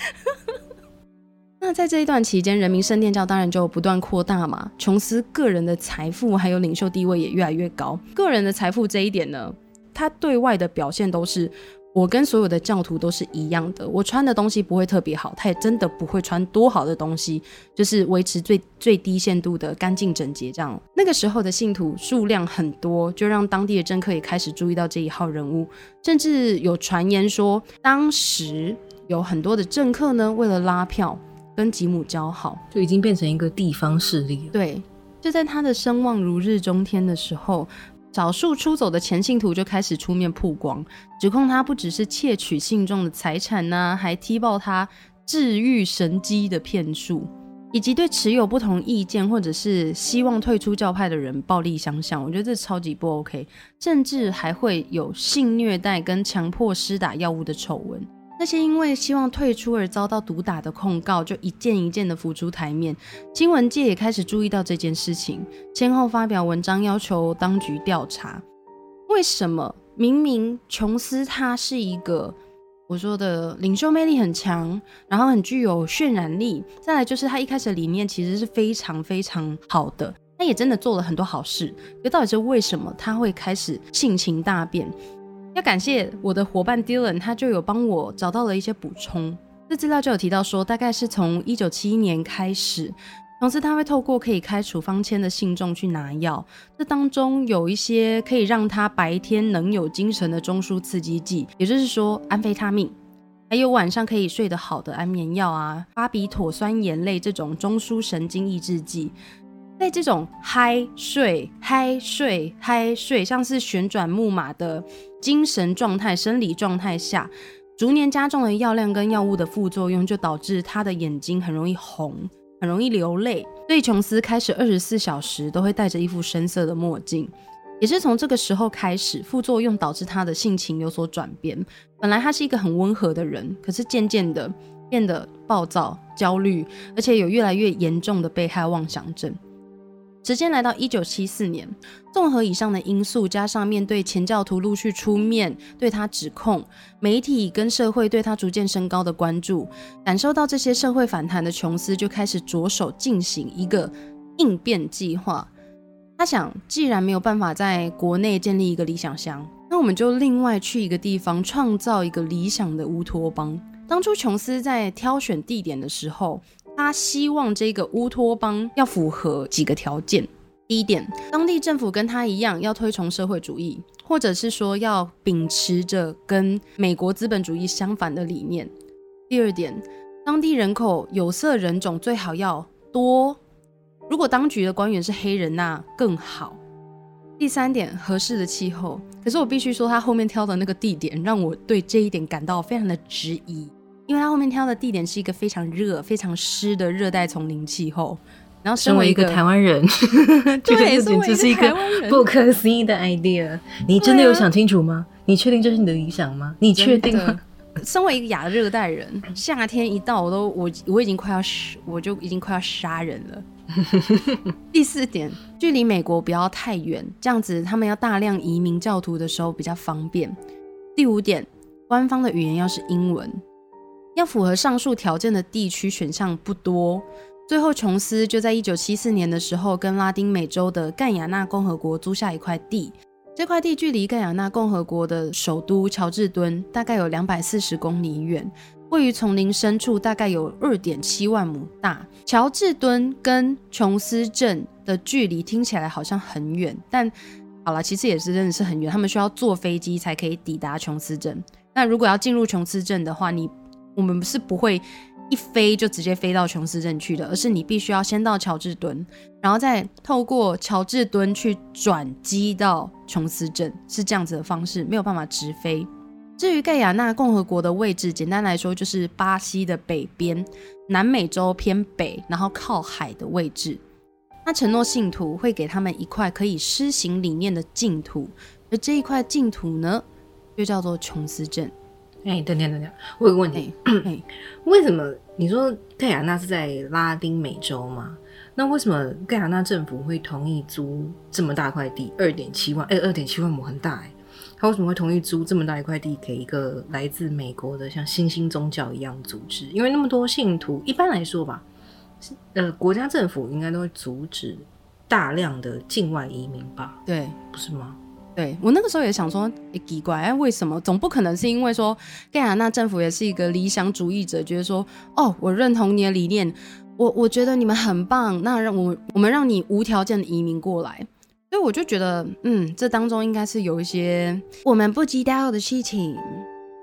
那在这一段期间，人民圣殿教当然就不断扩大嘛。琼斯个人的财富还有领袖地位也越来越高。个人的财富这一点呢，他对外的表现都是我跟所有的教徒都是一样的。我穿的东西不会特别好，他也真的不会穿多好的东西，就是维持最最低限度的干净整洁这样。那个时候的信徒数量很多，就让当地的政客也开始注意到这一号人物，甚至有传言说，当时有很多的政客呢，为了拉票。跟吉姆交好，就已经变成一个地方势力了。对，就在他的声望如日中天的时候，少数出走的前信徒就开始出面曝光，指控他不只是窃取信众的财产呢，还踢爆他治愈神机的骗术。以及对持有不同意见或者是希望退出教派的人暴力相向，我觉得这超级不 OK，甚至还会有性虐待跟强迫施打药物的丑闻。那些因为希望退出而遭到毒打的控告，就一件一件的浮出台面。新闻界也开始注意到这件事情，先后发表文章要求当局调查，为什么明明琼斯他是一个。我说的领袖魅力很强，然后很具有渲染力。再来就是他一开始的理念其实是非常非常好的，他也真的做了很多好事。可到底是为什么他会开始性情大变？要感谢我的伙伴 Dylan，他就有帮我找到了一些补充。这资料就有提到说，大概是从一九七一年开始。同时，他会透过可以开处方签的信众去拿药，这当中有一些可以让他白天能有精神的中枢刺激剂，也就是说安非他命，还有晚上可以睡得好的安眠药啊，巴比妥酸盐类这种中枢神经抑制剂，在这种嗨睡、嗨睡、嗨睡，像是旋转木马的精神状态、生理状态下，逐年加重的药量跟药物的副作用，就导致他的眼睛很容易红。很容易流泪，所以琼斯开始二十四小时都会戴着一副深色的墨镜。也是从这个时候开始，副作用导致他的性情有所转变。本来他是一个很温和的人，可是渐渐的变得暴躁、焦虑，而且有越来越严重的被害妄想症。时间来到一九七四年，综合以上的因素，加上面对前教徒陆续出面对他指控，媒体跟社会对他逐渐升高的关注，感受到这些社会反弹的琼斯就开始着手进行一个应变计划。他想，既然没有办法在国内建立一个理想乡，那我们就另外去一个地方创造一个理想的乌托邦。当初琼斯在挑选地点的时候。他希望这个乌托邦要符合几个条件。第一点，当地政府跟他一样要推崇社会主义，或者是说要秉持着跟美国资本主义相反的理念。第二点，当地人口有色人种最好要多，如果当局的官员是黑人那更好。第三点，合适的气候。可是我必须说，他后面挑的那个地点让我对这一点感到非常的质疑。因为他后面挑的地点是一个非常热、非常湿的热带丛林气候，然后身为一个台湾人，对，这是一个不可思议的 idea。你真的有想清楚吗？你确定这是你的理想吗？你确定吗？身为一个亚热带人，夏天一到，我都我我已经快要我就已经快要杀人了。第四点，距离美国不要太远，这样子他们要大量移民教徒的时候比较方便。第五点，官方的语言要是英文。要符合上述条件的地区选项不多，最后琼斯就在一九七四年的时候跟拉丁美洲的盖亚纳共和国租下一块地。这块地距离盖亚纳共和国的首都乔治敦大概有两百四十公里远，位于丛林深处，大概有二点七万亩大。乔治敦跟琼斯镇的距离听起来好像很远，但好了，其实也是真的是很远。他们需要坐飞机才可以抵达琼斯镇。那如果要进入琼斯镇的话，你我们是不会一飞就直接飞到琼斯镇去的，而是你必须要先到乔治敦，然后再透过乔治敦去转机到琼斯镇，是这样子的方式，没有办法直飞。至于盖亚纳共和国的位置，简单来说就是巴西的北边，南美洲偏北，然后靠海的位置。他承诺信徒会给他们一块可以施行理念的净土，而这一块净土呢，就叫做琼斯镇。哎，等等等等，我有个问题，为什么你说盖亚纳是在拉丁美洲吗？那为什么盖亚纳政府会同意租这么大块地，二点七万？哎，二点七万亩很大哎，他为什么会同意租这么大一块地给一个来自美国的像新兴宗教一样组织？因为那么多信徒，一般来说吧，呃，国家政府应该都会阻止大量的境外移民吧？对，不是吗？对我那个时候也想说，奇怪，哎，为什么？总不可能是因为说盖亚纳政府也是一个理想主义者，觉得说，哦，我认同你的理念，我我觉得你们很棒，那让我我们让你无条件的移民过来，所以我就觉得，嗯，这当中应该是有一些我们不知道的事情，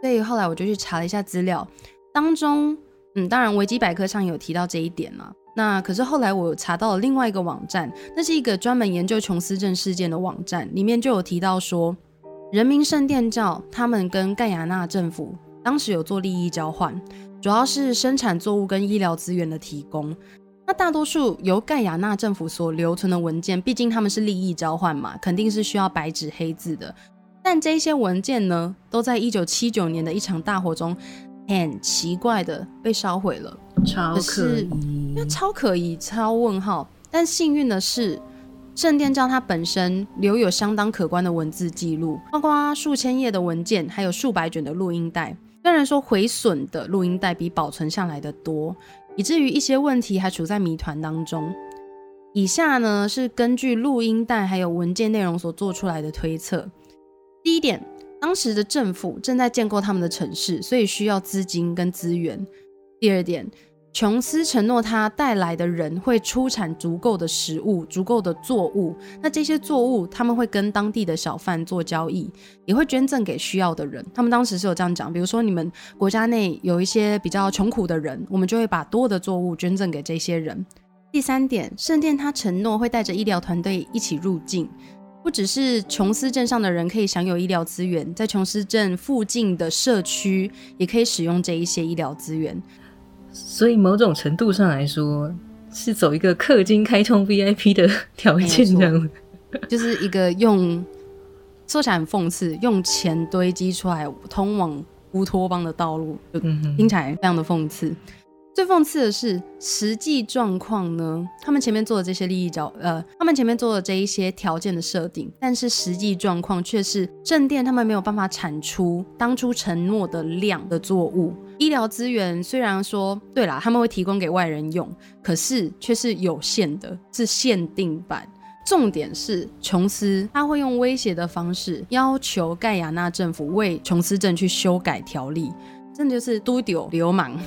所以后来我就去查了一下资料，当中，嗯，当然维基百科上有提到这一点嘛。那可是后来我查到了另外一个网站，那是一个专门研究琼斯镇事件的网站，里面就有提到说，人民圣殿教他们跟盖亚纳政府当时有做利益交换，主要是生产作物跟医疗资源的提供。那大多数由盖亚纳政府所留存的文件，毕竟他们是利益交换嘛，肯定是需要白纸黑字的。但这些文件呢，都在一九七九年的一场大火中，很奇怪的被烧毁了。超可疑，那超可疑，超问号。但幸运的是，圣殿教它本身留有相当可观的文字记录，包括数千页的文件，还有数百卷的录音带。虽然说毁损的录音带比保存下来的多，以至于一些问题还处在谜团当中。以下呢是根据录音带还有文件内容所做出来的推测。第一点，当时的政府正在建构他们的城市，所以需要资金跟资源。第二点。琼斯承诺，他带来的人会出产足够的食物、足够的作物。那这些作物，他们会跟当地的小贩做交易，也会捐赠给需要的人。他们当时是有这样讲，比如说你们国家内有一些比较穷苦的人，我们就会把多的作物捐赠给这些人。第三点，圣殿他承诺会带着医疗团队一起入境，不只是琼斯镇上的人可以享有医疗资源，在琼斯镇附近的社区也可以使用这一些医疗资源。所以某种程度上来说，是走一个氪金开通 VIP 的条件，这样，就是一个用说起来很讽刺，用钱堆积出来通往乌托邦的道路，就听起来非常的讽刺。最讽刺的是，实际状况呢？他们前面做的这些利益交，呃，他们前面做的这一些条件的设定，但是实际状况却是正店他们没有办法产出当初承诺的量的作物。医疗资源虽然说对啦，他们会提供给外人用，可是却是有限的，是限定版。重点是琼斯他会用威胁的方式要求盖亚纳政府为琼斯镇去修改条例，这就是都丢流氓。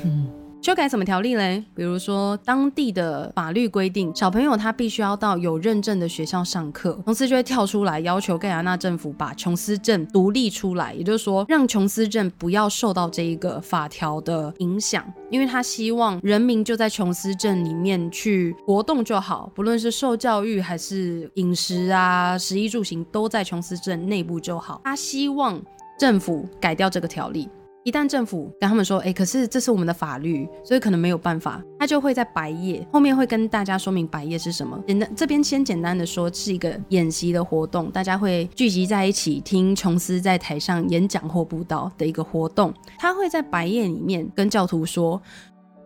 修改什么条例嘞？比如说当地的法律规定，小朋友他必须要到有认证的学校上课。琼斯就会跳出来要求盖亚纳政府把琼斯镇独立出来，也就是说让琼斯镇不要受到这一个法条的影响，因为他希望人民就在琼斯镇里面去活动就好，不论是受教育还是饮食啊、食衣住行都在琼斯镇内部就好。他希望政府改掉这个条例。一旦政府跟他们说，哎，可是这是我们的法律，所以可能没有办法，他就会在白夜后面会跟大家说明白夜是什么。简单这边先简单的说，是一个演习的活动，大家会聚集在一起听琼斯在台上演讲或布道的一个活动。他会在白夜里面跟教徒说，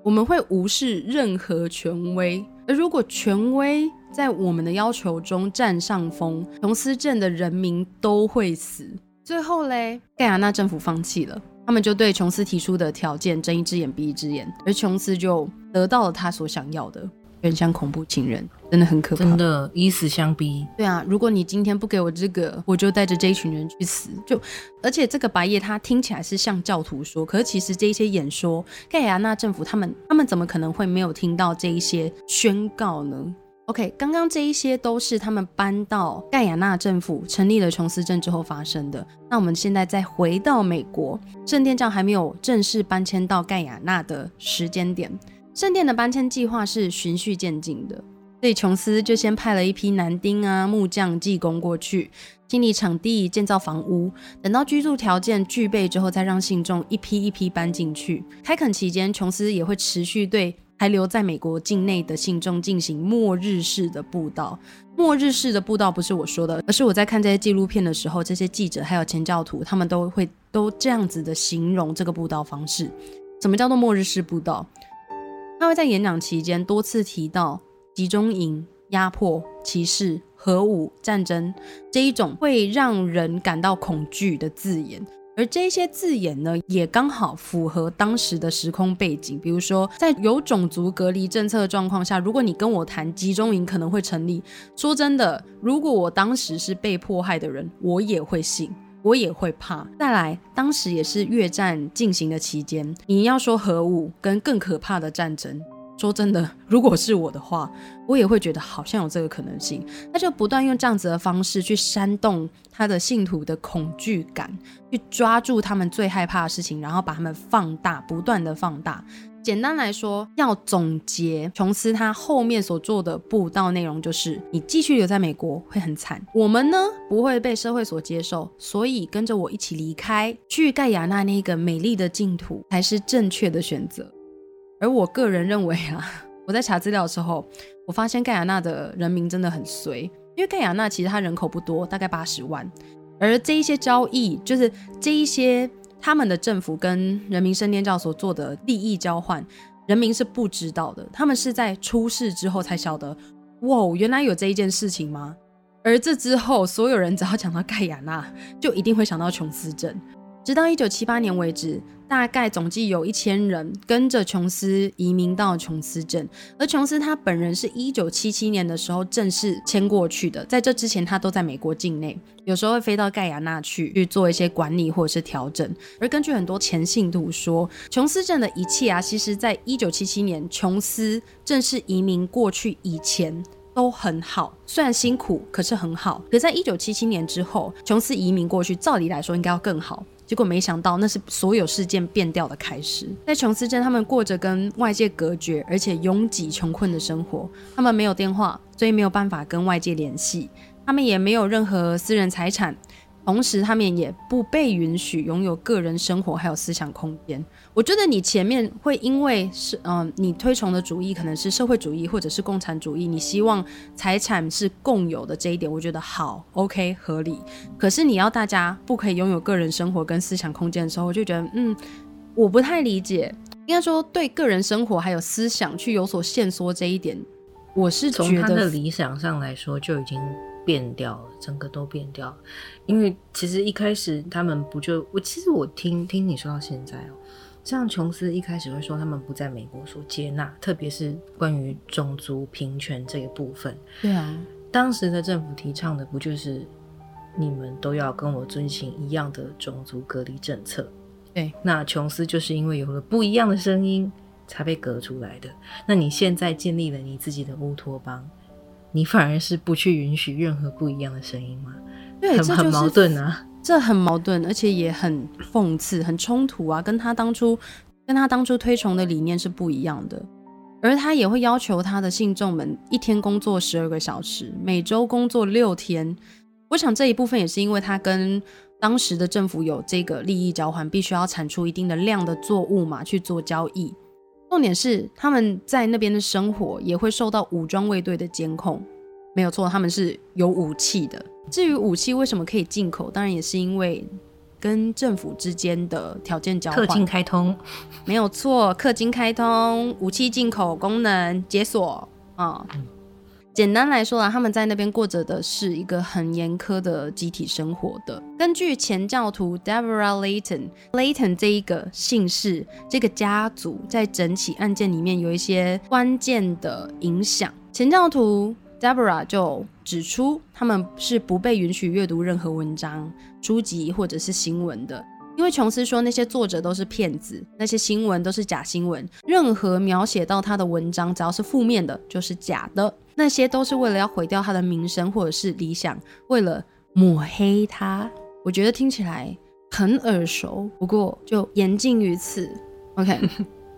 我们会无视任何权威，而如果权威在我们的要求中占上风，琼斯镇的人民都会死。最后嘞，盖亚纳政府放弃了。他们就对琼斯提出的条件睁一只眼闭一只眼，而琼斯就得到了他所想要的，原像恐怖情人，真的很可怕，真的以死相逼。对啊，如果你今天不给我这个，我就带着这一群人去死。就而且这个白夜他听起来是像教徒说，可是其实这一些演说，盖亚纳政府他们他们怎么可能会没有听到这一些宣告呢？OK，刚刚这一些都是他们搬到盖亚纳政府成立了琼斯镇之后发生的。那我们现在再回到美国，圣殿教还没有正式搬迁到盖亚纳的时间点，圣殿的搬迁计划是循序渐进的。所以琼斯就先派了一批男丁啊、木匠、技工过去清理场地、建造房屋，等到居住条件具备之后，再让信众一批一批搬进去。开垦期间，琼斯也会持续对。还留在美国境内的信众进行末日式的布道。末日式的布道不是我说的，而是我在看这些纪录片的时候，这些记者还有前教徒，他们都会都这样子的形容这个布道方式。什么叫做末日式布道？他会在演讲期间多次提到集中营、压迫、歧视、核武、战争这一种会让人感到恐惧的字眼。而这些字眼呢，也刚好符合当时的时空背景。比如说，在有种族隔离政策的状况下，如果你跟我谈集中营可能会成立，说真的，如果我当时是被迫害的人，我也会信，我也会怕。再来，当时也是越战进行的期间，你要说核武跟更可怕的战争。说真的，如果是我的话，我也会觉得好像有这个可能性。他就不断用这样子的方式去煽动他的信徒的恐惧感，去抓住他们最害怕的事情，然后把他们放大，不断的放大。简单来说，要总结琼斯他后面所做的布道内容，就是你继续留在美国会很惨，我们呢不会被社会所接受，所以跟着我一起离开，去盖亚纳那个美丽的净土才是正确的选择。而我个人认为啊，我在查资料的时候，我发现盖亚纳的人民真的很衰，因为盖亚纳其实它人口不多，大概八十万，而这一些交易，就是这一些。他们的政府跟人民圣殿教所做的利益交换，人民是不知道的。他们是在出事之后才晓得，哇，原来有这一件事情吗？而这之后，所有人只要讲到盖亚纳，就一定会想到琼斯镇。直到一九七八年为止，大概总计有一千人跟着琼斯移民到琼斯镇，而琼斯他本人是一九七七年的时候正式迁过去的，在这之前他都在美国境内，有时候会飞到盖亚纳去去做一些管理或者是调整。而根据很多前信徒说，琼斯镇的一切啊，其实在一九七七年琼斯正式移民过去以前都很好，虽然辛苦，可是很好。可在一九七七年之后，琼斯移民过去，照理来说应该要更好。结果没想到，那是所有事件变调的开始。在琼斯镇，他们过着跟外界隔绝而且拥挤、穷困的生活。他们没有电话，所以没有办法跟外界联系。他们也没有任何私人财产。同时，他们也不被允许拥有个人生活还有思想空间。我觉得你前面会因为是嗯，你推崇的主义可能是社会主义或者是共产主义，你希望财产是共有的这一点，我觉得好 OK 合理。可是你要大家不可以拥有个人生活跟思想空间的时候，我就觉得嗯，我不太理解。应该说对个人生活还有思想去有所限缩这一点，我是从他的理想上来说就已经。变掉了，整个都变掉了。因为其实一开始他们不就我，其实我听听你说到现在哦，像琼斯一开始会说他们不在美国所接纳，特别是关于种族平权这个部分。对啊，当时的政府提倡的不就是你们都要跟我遵循一样的种族隔离政策？对，那琼斯就是因为有了不一样的声音才被隔出来的。那你现在建立了你自己的乌托邦。你反而是不去允许任何不一样的声音吗？对，很很矛盾啊，这很矛盾，而且也很讽刺、很冲突啊，跟他当初跟他当初推崇的理念是不一样的。而他也会要求他的信众们一天工作十二个小时，每周工作六天。我想这一部分也是因为他跟当时的政府有这个利益交换，必须要产出一定的量的作物嘛去做交易。重点是他们在那边的生活也会受到武装卫队的监控，没有错，他们是有武器的。至于武器为什么可以进口，当然也是因为跟政府之间的条件交换。氪金开通，没有错，氪金开通，武器进口功能解锁啊。简单来说啊，他们在那边过着的是一个很严苛的集体生活的。根据前教徒 Deborah Layton，Layton 这一个姓氏，这个家族在整起案件里面有一些关键的影响。前教徒 Deborah 就指出，他们是不被允许阅读任何文章、书籍或者是新闻的。因为琼斯说那些作者都是骗子，那些新闻都是假新闻，任何描写到他的文章，只要是负面的，就是假的。那些都是为了要毁掉他的名声或者是理想，为了抹黑他。我觉得听起来很耳熟，不过就言尽于此。OK，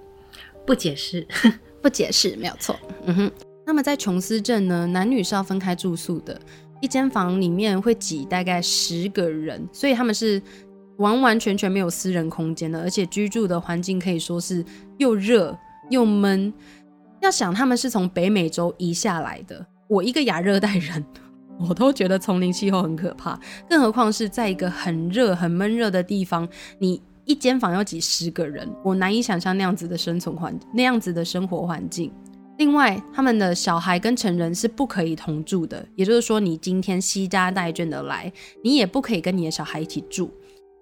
不解释，不解释，没有错。嗯哼。那么在琼斯镇呢，男女是要分开住宿的，一间房里面会挤大概十个人，所以他们是。完完全全没有私人空间的，而且居住的环境可以说是又热又闷。要想他们是从北美洲移下来的，我一个亚热带人，我都觉得丛林气候很可怕，更何况是在一个很热很闷热的地方，你一间房要几十个人，我难以想象那样子的生存环那样子的生活环境。另外，他们的小孩跟成人是不可以同住的，也就是说，你今天西家带眷的来，你也不可以跟你的小孩一起住。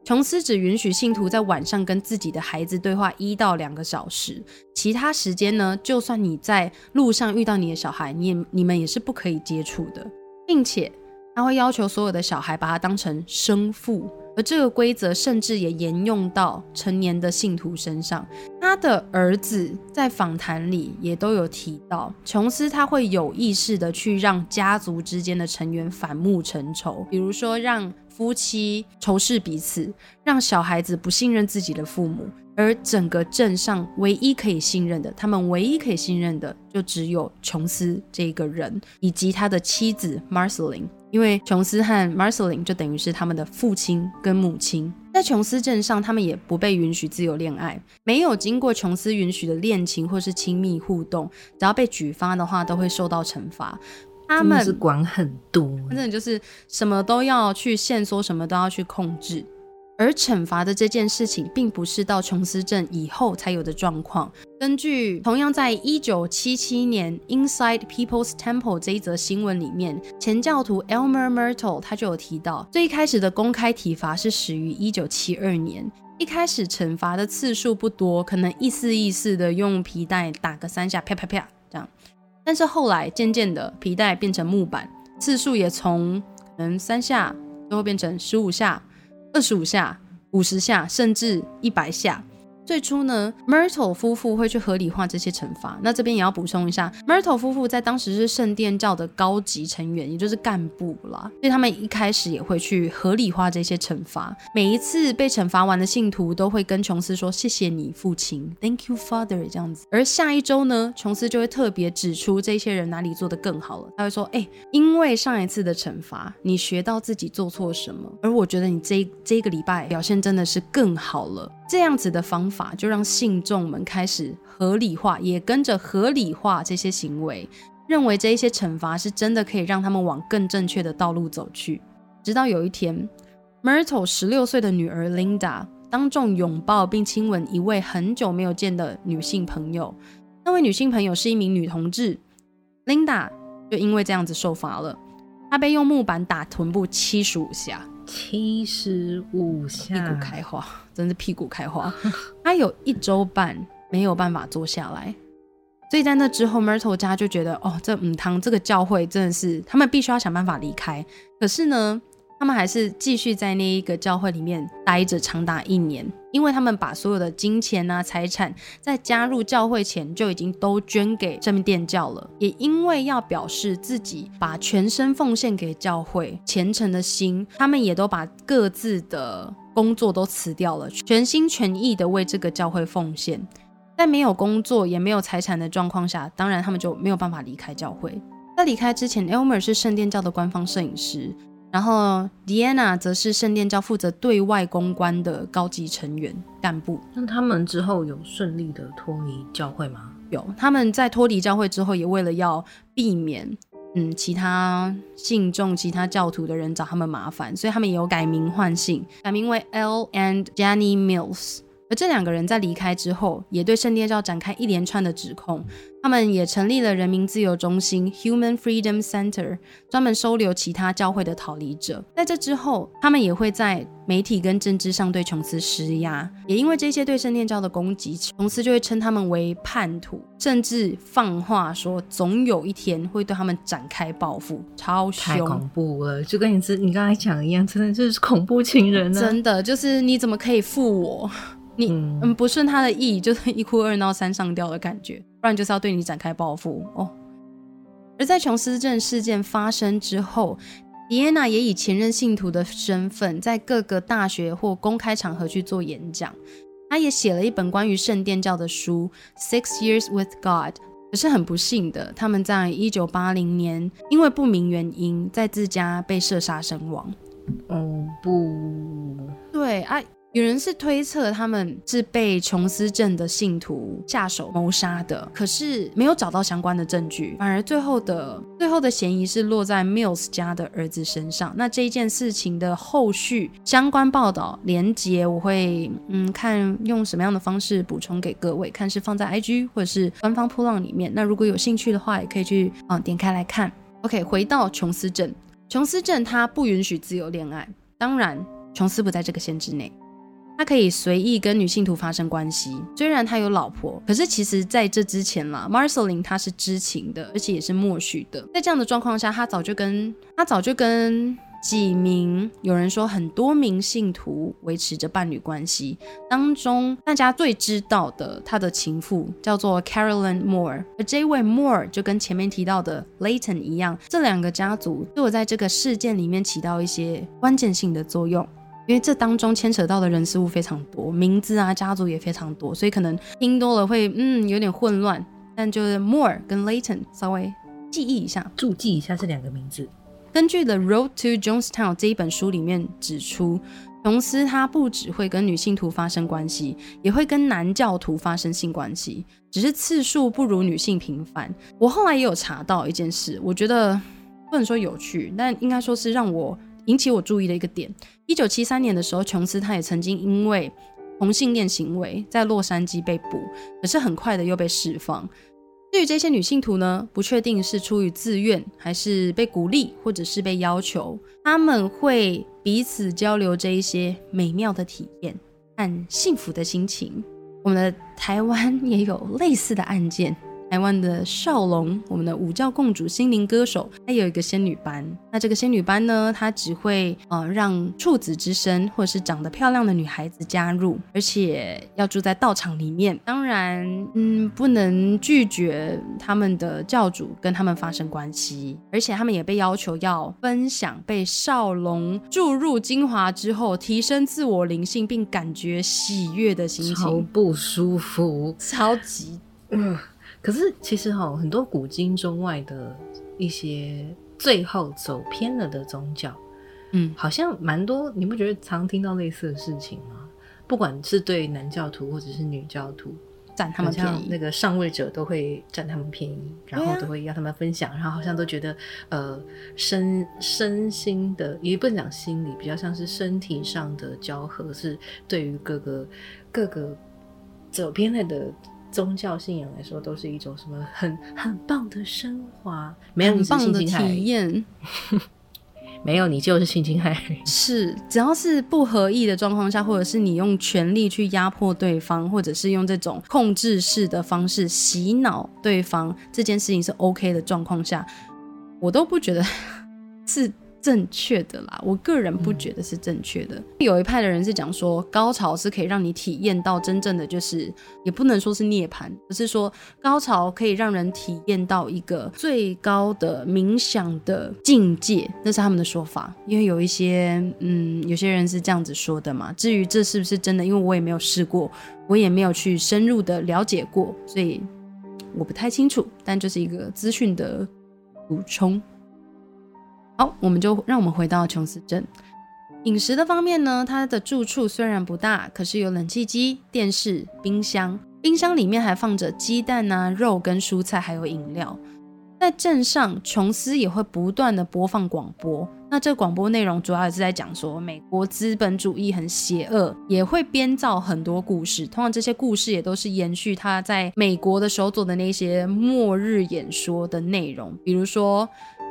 琼斯只允许信徒在晚上跟自己的孩子对话一到两个小时，其他时间呢，就算你在路上遇到你的小孩，你也你们也是不可以接触的，并且他会要求所有的小孩把他当成生父，而这个规则甚至也沿用到成年的信徒身上。他的儿子在访谈里也都有提到，琼斯他会有意识的去让家族之间的成员反目成仇，比如说让。夫妻仇视彼此，让小孩子不信任自己的父母。而整个镇上唯一可以信任的，他们唯一可以信任的，就只有琼斯这一个人以及他的妻子 Marceline。因为琼斯和 Marceline 就等于是他们的父亲跟母亲。在琼斯镇上，他们也不被允许自由恋爱，没有经过琼斯允许的恋情或是亲密互动，只要被举发的话，都会受到惩罚。他们是管很多，真的就是什么都要去限缩，什么都要去控制。而惩罚的这件事情，并不是到琼斯镇以后才有的状况。根据同样在一九七七年《Inside People's Temple》这一则新闻里面，前教徒 Elmer Myrtle 他就有提到，最开始的公开体罚是始于一九七二年。一开始惩罚的次数不多，可能意思意思的用皮带打个三下，啪啪啪。但是后来渐渐的，皮带变成木板，次数也从可能三下，最后变成十五下。二十五下、五十下，甚至一百下。最初呢，Myrtle 夫妇会去合理化这些惩罚。那这边也要补充一下，Myrtle 夫妇在当时是圣殿教的高级成员，也就是干部啦，所以他们一开始也会去合理化这些惩罚。每一次被惩罚完的信徒都会跟琼斯说：“谢谢你，父亲，Thank you, Father。”这样子。而下一周呢，琼斯就会特别指出这些人哪里做得更好了。他会说：“哎，因为上一次的惩罚，你学到自己做错什么，而我觉得你这这个礼拜表现真的是更好了。”这样子的方法就让信众们开始合理化，也跟着合理化这些行为，认为这一些惩罚是真的可以让他们往更正确的道路走去。直到有一天，Myrtle 十六岁的女儿 Linda 当众拥抱并亲吻一位很久没有见的女性朋友，那位女性朋友是一名女同志，Linda 就因为这样子受罚了，她被用木板打臀部七十五下。七十五下，屁股开花，真是屁股开花。他有一周半没有办法坐下来，所以在那之后，Myrtle 家就觉得，哦，这母堂这个教会真的是，他们必须要想办法离开。可是呢？他们还是继续在那一个教会里面待着长达一年，因为他们把所有的金钱啊、财产在加入教会前就已经都捐给圣殿教了。也因为要表示自己把全身奉献给教会、虔诚的心，他们也都把各自的工作都辞掉了，全心全意的为这个教会奉献。在没有工作也没有财产的状况下，当然他们就没有办法离开教会。在离开之前，Elmer 是圣殿教的官方摄影师。然后，Diana 则是圣殿教负责对外公关的高级成员干部。那他们之后有顺利的脱离教会吗？有，他们在脱离教会之后，也为了要避免嗯其他信众、其他教徒的人找他们麻烦，所以他们也有改名换姓，改名为 L and Jenny Mills。而这两个人在离开之后，也对圣殿教展开一连串的指控。他们也成立了人民自由中心 （Human Freedom Center），专门收留其他教会的逃离者。在这之后，他们也会在媒体跟政治上对琼斯施压。也因为这些对圣殿教的攻击，琼斯就会称他们为叛徒，甚至放话说总有一天会对他们展开报复。超凶，太恐怖了！就跟你是你刚才讲一样，真的就是恐怖情人啊。真的就是你怎么可以负我？你嗯不顺他的意，就是一哭二闹三上吊的感觉，不然就是要对你展开报复哦。而在琼斯镇事件发生之后，迪安娜也以前任信徒的身份，在各个大学或公开场合去做演讲。他也写了一本关于圣殿教的书《Six Years with God》。可是很不幸的，他们在一九八零年因为不明原因，在自家被射杀身亡。哦不，对啊。有人是推测他们是被琼斯镇的信徒下手谋杀的，可是没有找到相关的证据，反而最后的最后的嫌疑是落在 Mills 家的儿子身上。那这一件事情的后续相关报道连接，我会嗯看用什么样的方式补充给各位，看是放在 IG 或者是官方铺浪里面。那如果有兴趣的话，也可以去嗯点开来看。OK，回到琼斯镇，琼斯镇它不允许自由恋爱，当然琼斯不在这个限制内。他可以随意跟女性徒发生关系，虽然他有老婆，可是其实在这之前啦，Marceline 他是知情的，而且也是默许的。在这样的状况下，他早就跟他早就跟几名，有人说很多名信徒维持着伴侣关系。当中大家最知道的，他的情妇叫做 Carolyn Moore，而这位 Moore 就跟前面提到的 Layton 一样，这两个家族都有在这个事件里面起到一些关键性的作用。因为这当中牵扯到的人事物非常多，名字啊、家族也非常多，所以可能听多了会嗯有点混乱。但就是 Moore 跟 Layton 稍微记忆一下，注记一下这两个名字。根据《The Road to Jonestown》这一本书里面指出，琼斯他不只会跟女性徒发生关系，也会跟男教徒发生性关系，只是次数不如女性频繁。我后来也有查到一件事，我觉得不能说有趣，但应该说是让我引起我注意的一个点。一九七三年的时候，琼斯他也曾经因为同性恋行为在洛杉矶被捕，可是很快的又被释放。对于这些女性徒呢，不确定是出于自愿，还是被鼓励，或者是被要求，他们会彼此交流这一些美妙的体验和幸福的心情。我们的台湾也有类似的案件。台湾的少龙，我们的五教共主心灵歌手，他有一个仙女班。那这个仙女班呢，他只会呃让处子之身或者是长得漂亮的女孩子加入，而且要住在道场里面。当然，嗯，不能拒绝他们的教主跟他们发生关系，而且他们也被要求要分享被少龙注入精华之后提升自我灵性并感觉喜悦的心情。超不舒服，超级。可是其实哈，很多古今中外的一些最后走偏了的宗教，嗯，好像蛮多。你不觉得常听到类似的事情吗？不管是对男教徒或者是女教徒，占他们便宜，那个上位者都会占他们便宜，然后都会要他们分享，然后好像都觉得呃身身心的，也不能讲心理，比较像是身体上的交合，是对于各个各个走偏了的。宗教信仰来说，都是一种什么很很棒的升华，没有很棒的体验。没有你就是性侵害。是，只要是不合意的状况下，或者是你用权力去压迫对方，或者是用这种控制式的方式洗脑对方，这件事情是 OK 的状况下，我都不觉得是。正确的啦，我个人不觉得是正确的。有一派的人是讲说，高潮是可以让你体验到真正的，就是也不能说是涅槃，而是说高潮可以让人体验到一个最高的冥想的境界，那是他们的说法。因为有一些，嗯，有些人是这样子说的嘛。至于这是不是真的，因为我也没有试过，我也没有去深入的了解过，所以我不太清楚。但就是一个资讯的补充。好，我们就让我们回到琼斯镇。饮食的方面呢，它的住处虽然不大，可是有冷气机、电视、冰箱。冰箱里面还放着鸡蛋啊、肉跟蔬菜，还有饮料。在镇上，琼斯也会不断的播放广播。那这广播内容主要也是在讲说，美国资本主义很邪恶，也会编造很多故事。通常这些故事也都是延续他在美国的时候做的那些末日演说的内容，比如说。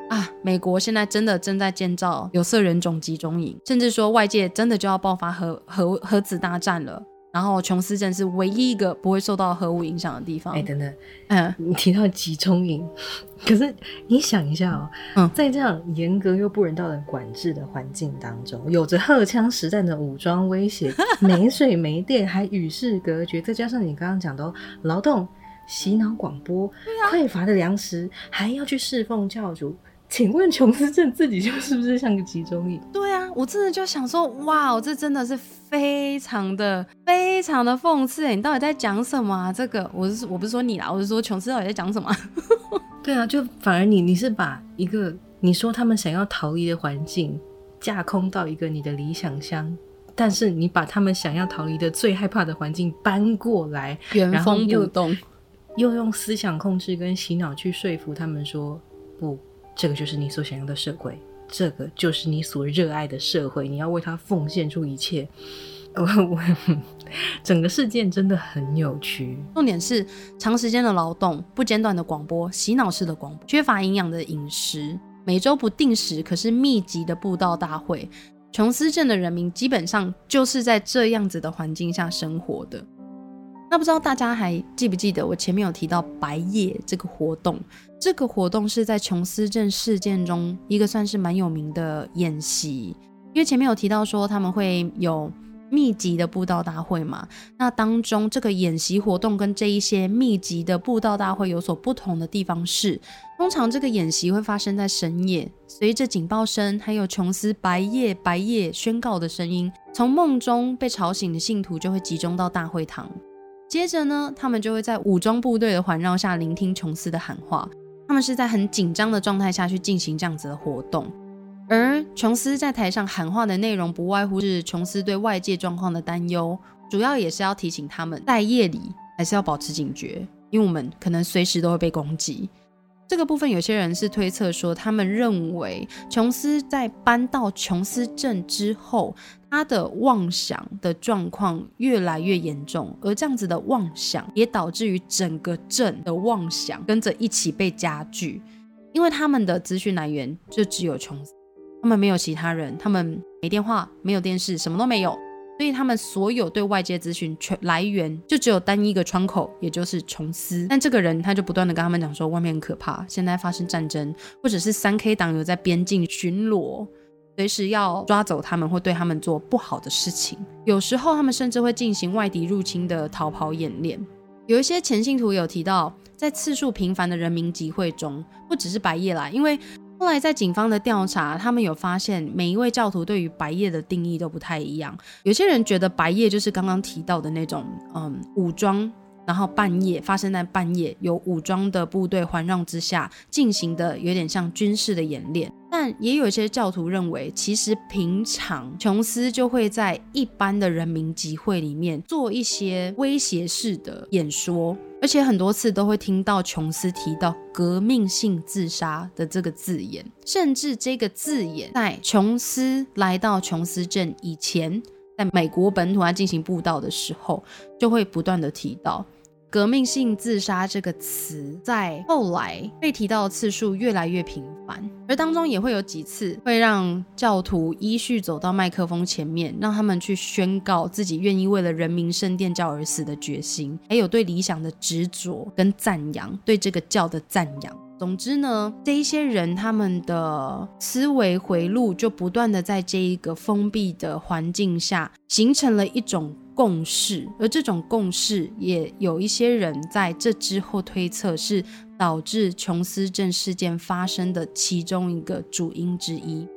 啊！美国现在真的正在建造有色人种集中营，甚至说外界真的就要爆发核核核子大战了。然后琼斯镇是唯一一个不会受到核武影响的地方。哎，等等，嗯，你提到集中营，可是你想一下哦，嗯，在这样严格又不人道的管制的环境当中，有着荷枪实弹的武装威胁，没水没电，还与世隔绝，再加上你刚刚讲的劳动洗脑广播，匮乏的粮食，还要去侍奉教主。请问琼斯镇自己就是不是像个集中营？对啊，我真的就想说，哇，这真的是非常的、非常的讽刺哎！你到底在讲什么啊？这个我是我不是说你啦，我是说琼斯到底在讲什么？对啊，就反而你你是把一个你说他们想要逃离的环境架空到一个你的理想乡，但是你把他们想要逃离的最害怕的环境搬过来，原封不动，又用思想控制跟洗脑去说服他们说不。这个就是你所想要的社会，这个就是你所热爱的社会，你要为他奉献出一切。我 我，整个事件真的很扭曲。重点是长时间的劳动、不间断的广播、洗脑式的广播、缺乏营养的饮食、每周不定时可是密集的布道大会。琼斯镇的人民基本上就是在这样子的环境下生活的。那不知道大家还记不记得我前面有提到白夜这个活动？这个活动是在琼斯镇事件中一个算是蛮有名的演习，因为前面有提到说他们会有密集的布道大会嘛。那当中这个演习活动跟这一些密集的布道大会有所不同的地方是，通常这个演习会发生在深夜，随着警报声还有琼斯白夜白夜宣告的声音，从梦中被吵醒的信徒就会集中到大会堂。接着呢，他们就会在武装部队的环绕下聆听琼斯的喊话。他们是在很紧张的状态下去进行这样子的活动。而琼斯在台上喊话的内容，不外乎是琼斯对外界状况的担忧，主要也是要提醒他们在夜里还是要保持警觉，因为我们可能随时都会被攻击。这个部分，有些人是推测说，他们认为琼斯在搬到琼斯镇之后，他的妄想的状况越来越严重，而这样子的妄想也导致于整个镇的妄想跟着一起被加剧，因为他们的资讯来源就只有琼斯，他们没有其他人，他们没电话，没有电视，什么都没有。所以他们所有对外界资讯全来源就只有单一个窗口，也就是琼斯。但这个人他就不断的跟他们讲说，外面很可怕，现在发生战争，或者是三 K 党有在边境巡逻，随时要抓走他们或对他们做不好的事情。有时候他们甚至会进行外敌入侵的逃跑演练。有一些前信徒有提到，在次数频繁的人民集会中，不只是白夜啦，因为。后来在警方的调查，他们有发现每一位教徒对于白夜的定义都不太一样。有些人觉得白夜就是刚刚提到的那种，嗯，武装，然后半夜发生在半夜，有武装的部队环绕之下进行的，有点像军事的演练。但也有一些教徒认为，其实平常琼斯就会在一般的人民集会里面做一些威胁式的演说。而且很多次都会听到琼斯提到“革命性自杀”的这个字眼，甚至这个字眼在琼斯来到琼斯镇以前，在美国本土他进行布道的时候，就会不断的提到。革命性自杀这个词在后来被提到的次数越来越频繁，而当中也会有几次会让教徒依序走到麦克风前面，让他们去宣告自己愿意为了人民圣殿教而死的决心，还有对理想的执着跟赞扬，对这个教的赞扬。总之呢，这一些人他们的思维回路就不断的在这一个封闭的环境下形成了一种。共识，而这种共识也有一些人在这之后推测是导致琼斯镇事件发生的其中一个主因之一。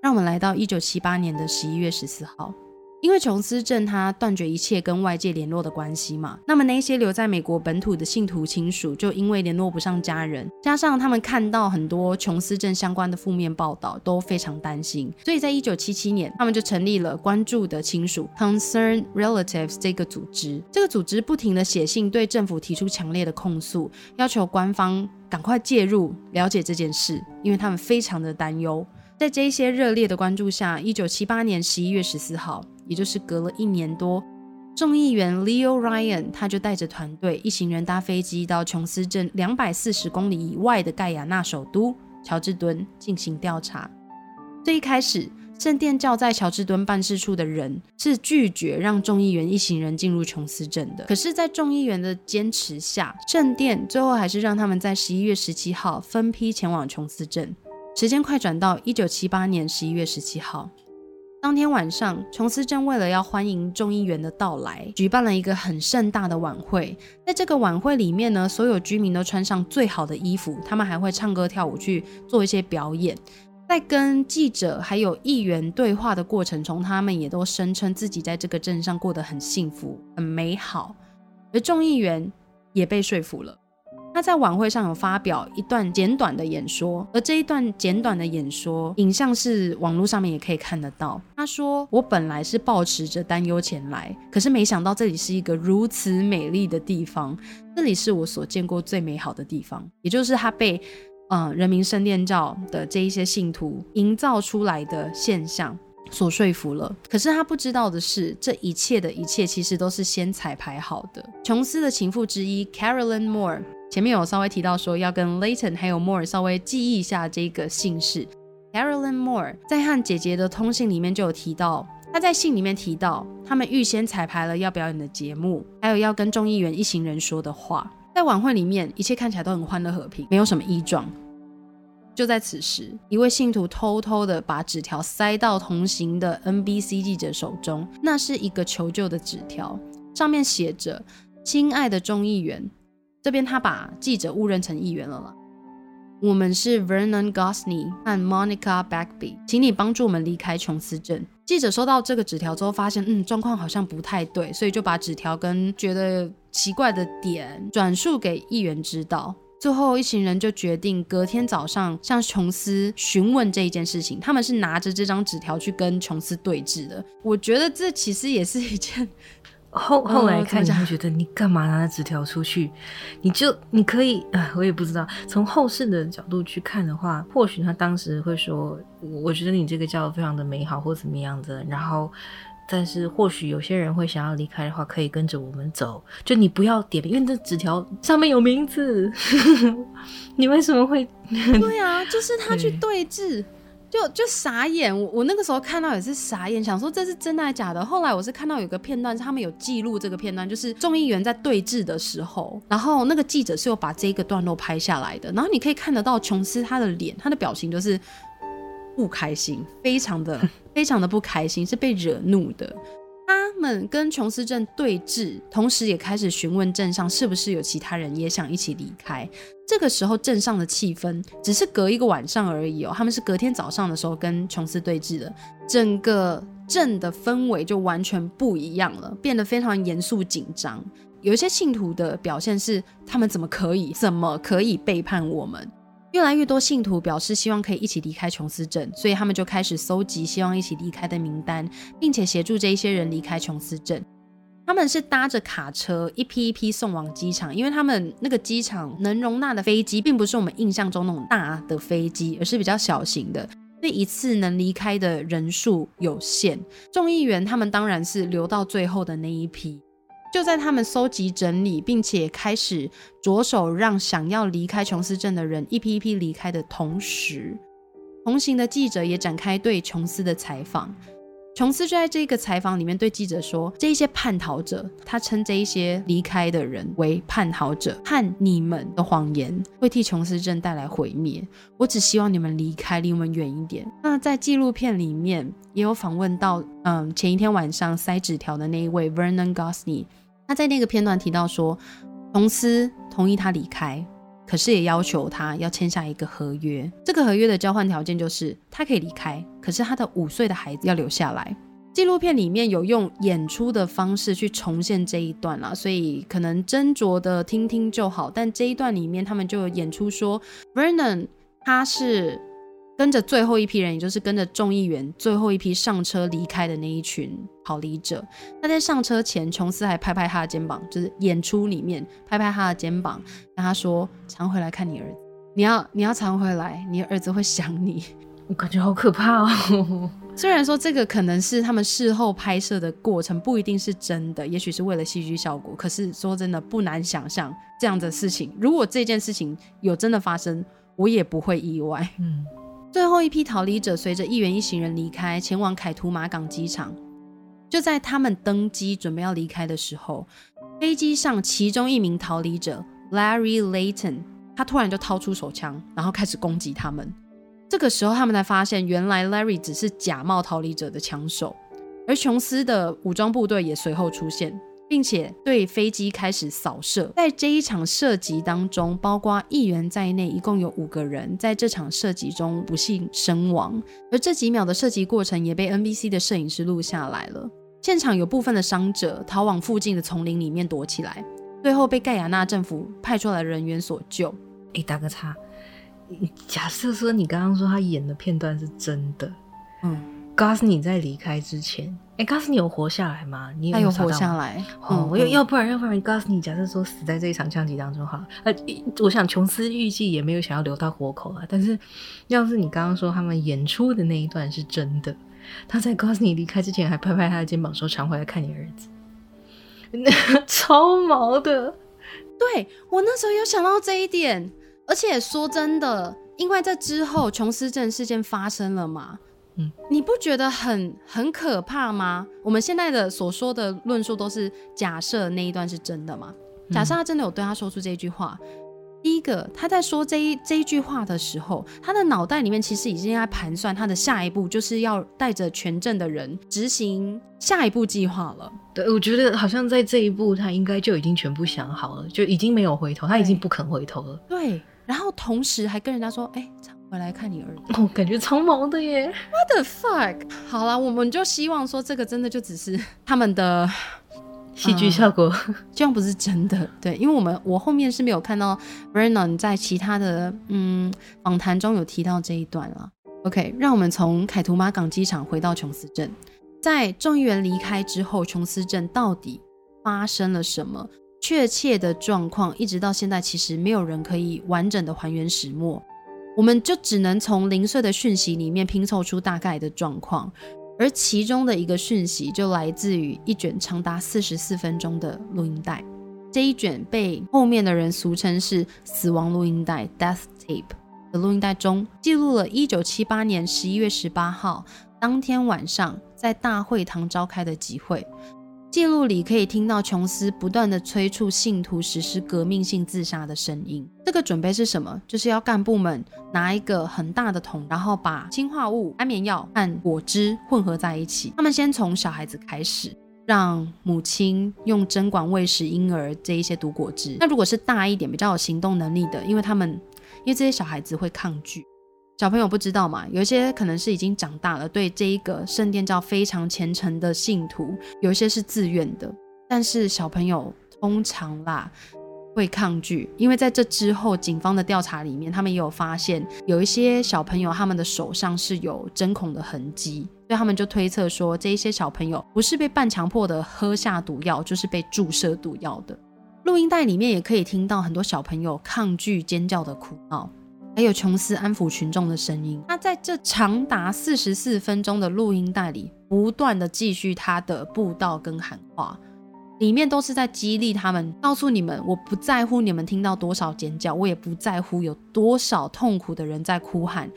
让我们来到一九七八年的十一月十四号。因为琼斯镇他断绝一切跟外界联络的关系嘛，那么那些留在美国本土的信徒亲属就因为联络不上家人，加上他们看到很多琼斯镇相关的负面报道，都非常担心，所以在一九七七年，他们就成立了关注的亲属 Concern Relatives） 这个组织。这个组织不停的写信对政府提出强烈的控诉，要求官方赶快介入了解这件事，因为他们非常的担忧。在这些热烈的关注下，一九七八年十一月十四号。也就是隔了一年多，众议员 Leo Ryan 他就带着团队一行人搭飞机到琼斯镇两百四十公里以外的盖亚纳首都乔治敦进行调查。最一开始，圣殿教在乔治敦办事处的人是拒绝让众议员一行人进入琼斯镇的。可是，在众议员的坚持下，圣殿最后还是让他们在十一月十七号分批前往琼斯镇。时间快转到一九七八年十一月十七号。当天晚上，琼斯镇为了要欢迎众议员的到来，举办了一个很盛大的晚会。在这个晚会里面呢，所有居民都穿上最好的衣服，他们还会唱歌跳舞去做一些表演。在跟记者还有议员对话的过程中，他们也都声称自己在这个镇上过得很幸福、很美好，而众议员也被说服了。他在晚会上有发表一段简短的演说，而这一段简短的演说影像是网络上面也可以看得到。他说：“我本来是抱持着担忧前来，可是没想到这里是一个如此美丽的地方，这里是我所见过最美好的地方。”也就是他被嗯人民圣殿教的这一些信徒营造出来的现象所说服了。可是他不知道的是，这一切的一切其实都是先彩排好的。琼斯的情妇之一 Carolyn Moore。前面有稍微提到说要跟 Layton 还有 Moore 稍微记忆一下这个姓氏。Carolyn Moore 在和姐姐的通信里面就有提到，他在信里面提到，他们预先彩排了要表演的节目，还有要跟众议员一行人说的话。在晚会里面，一切看起来都很欢乐和平，没有什么异状。就在此时，一位信徒偷偷的把纸条塞到同行的 NBC 记者手中，那是一个求救的纸条，上面写着：“亲爱的众议员，这边他把记者误认成议员了。我们是 Vernon Gosney 和 Monica Bagby，请你帮助我们离开琼斯镇。”记者收到这个纸条之后，发现嗯状况好像不太对，所以就把纸条跟觉得奇怪的点转述给议员知道。最后一行人就决定隔天早上向琼斯询问这一件事情。他们是拿着这张纸条去跟琼斯对峙的。我觉得这其实也是一件。后后来看，怎么讲你会觉得你干嘛拿纸条出去？你就你可以，啊，我也不知道。从后世的角度去看的话，或许他当时会说：“我我觉得你这个教非常的美好，或怎么样的。”然后，但是或许有些人会想要离开的话，可以跟着我们走。就你不要点名，因为这纸条上面有名字。你为什么会？对啊，就是他去对峙，就就傻眼。我我那个时候看到也是傻眼，想说这是真的还是假的。后来我是看到有个片段，是他们有记录这个片段，就是众议员在对峙的时候，然后那个记者是有把这个段落拍下来的。然后你可以看得到琼斯他的脸，他的表情就是不开心，非常的非常的不开心，是被惹怒的。他们跟琼斯镇对峙，同时也开始询问镇上是不是有其他人也想一起离开。这个时候，镇上的气氛只是隔一个晚上而已哦，他们是隔天早上的时候跟琼斯对峙的，整个镇的氛围就完全不一样了，变得非常严肃紧张。有一些信徒的表现是，他们怎么可以，怎么可以背叛我们？越来越多信徒表示希望可以一起离开琼斯镇，所以他们就开始搜集希望一起离开的名单，并且协助这一些人离开琼斯镇。他们是搭着卡车一批一批送往机场，因为他们那个机场能容纳的飞机并不是我们印象中那种大的飞机，而是比较小型的，所以一次能离开的人数有限。众议员他们当然是留到最后的那一批。就在他们搜集整理，并且开始着手让想要离开琼斯镇的人一批一批离开的同时，同行的记者也展开对琼斯的采访。琼斯就在这个采访里面对记者说：“这一些叛逃者，他称这一些离开的人为叛逃者，和你们的谎言会替琼斯镇带来毁灭。我只希望你们离开，离我们远一点。”那在纪录片里面也有访问到，嗯，前一天晚上塞纸条的那一位 Vernon Gosney，他在那个片段提到说，琼斯同意他离开，可是也要求他要签下一个合约。这个合约的交换条件就是他可以离开，可是他的五岁的孩子要留下来。纪录片里面有用演出的方式去重现这一段啦，所以可能斟酌的听听就好。但这一段里面，他们就演出说，Vernon 他是跟着最后一批人，也就是跟着众议员最后一批上车离开的那一群逃离者。那在上车前，琼斯还拍拍他的肩膀，就是演出里面拍拍他的肩膀，跟他说：“常回来看你儿子，你要你要常回来，你儿子会想你。”我感觉好可怕哦。虽然说这个可能是他们事后拍摄的过程，不一定是真的，也许是为了戏剧效果。可是说真的，不难想象这样的事情。如果这件事情有真的发生，我也不会意外。嗯，最后一批逃离者随着议员一行人离开，前往凯图马港机场。就在他们登机准备要离开的时候，飞机上其中一名逃离者 Larry Layton，他突然就掏出手枪，然后开始攻击他们。这个时候，他们才发现，原来 Larry 只是假冒逃离者的枪手，而琼斯的武装部队也随后出现，并且对飞机开始扫射。在这一场射击当中，包括议员在内，一共有五个人在这场射击中不幸身亡。而这几秒的射击过程也被 NBC 的摄影师录下来了。现场有部分的伤者逃往附近的丛林里面躲起来，最后被盖亚纳政府派出来的人员所救。哎，打个叉。假设说你刚刚说他演的片段是真的，嗯，Gosney 在离开之前，哎，Gosney 有活下来吗？你他有活。下来，哦，嗯要要不然要不然，Gosney 假设说死在这一场枪击当中哈，呃，我想琼斯预计也没有想要留他活口啊。但是，要是你刚刚说他们演出的那一段是真的，他在 Gosney 离开之前还拍拍他的肩膀说：“常回来看你儿子。”超毛的，对我那时候有想到这一点，而且说真的，因为在之后琼斯镇事件发生了嘛，嗯，你不觉得很很可怕吗？我们现在的所说的论述都是假设那一段是真的吗？假设他真的有对他说出这句话，第一个他在说这一这一句话的时候，他的脑袋里面其实已经在盘算他的下一步就是要带着全镇的人执行下一步计划了。对，我觉得好像在这一步他应该就已经全部想好了，就已经没有回头，他已经不肯回头了。对，然后同时还跟人家说：“哎、常回来看你儿子。哦，感觉超毛的耶。”What the fuck？好了，我们就希望说这个真的就只是他们的 戏剧效果，希望不是真的，对，因为我们我后面是没有看到 Vernon 在其他的嗯访谈中有提到这一段了。OK，让我们从凯图马港机场回到琼斯镇，在众议员离开之后，琼斯镇到底发生了什么？确切的状况一直到现在，其实没有人可以完整的还原始末，我们就只能从零碎的讯息里面拼凑出大概的状况。而其中的一个讯息就来自于一卷长达四十四分钟的录音带，这一卷被后面的人俗称是“死亡录音带 ”（Death Tape） 的录音带中，记录了一九七八年十一月十八号当天晚上在大会堂召开的集会。记录里可以听到琼斯不断的催促信徒实施革命性自杀的声音。这个准备是什么？就是要干部们拿一个很大的桶，然后把氰化物、安眠药和果汁混合在一起。他们先从小孩子开始，让母亲用针管喂食婴儿这一些毒果汁。那如果是大一点、比较有行动能力的，因为他们因为这些小孩子会抗拒。小朋友不知道嘛？有一些可能是已经长大了，对这一个圣殿教非常虔诚的信徒，有一些是自愿的，但是小朋友通常啦会抗拒，因为在这之后，警方的调查里面，他们也有发现有一些小朋友他们的手上是有针孔的痕迹，所以他们就推测说，这一些小朋友不是被半强迫的喝下毒药，就是被注射毒药的。录音带里面也可以听到很多小朋友抗拒尖叫的哭闹。还有琼斯安抚群众的声音。他在这长达四十四分钟的录音带里，不断的继续他的布道跟喊话，里面都是在激励他们，告诉你们，我不在乎你们听到多少尖叫，我也不在乎有多少痛苦的人在哭喊。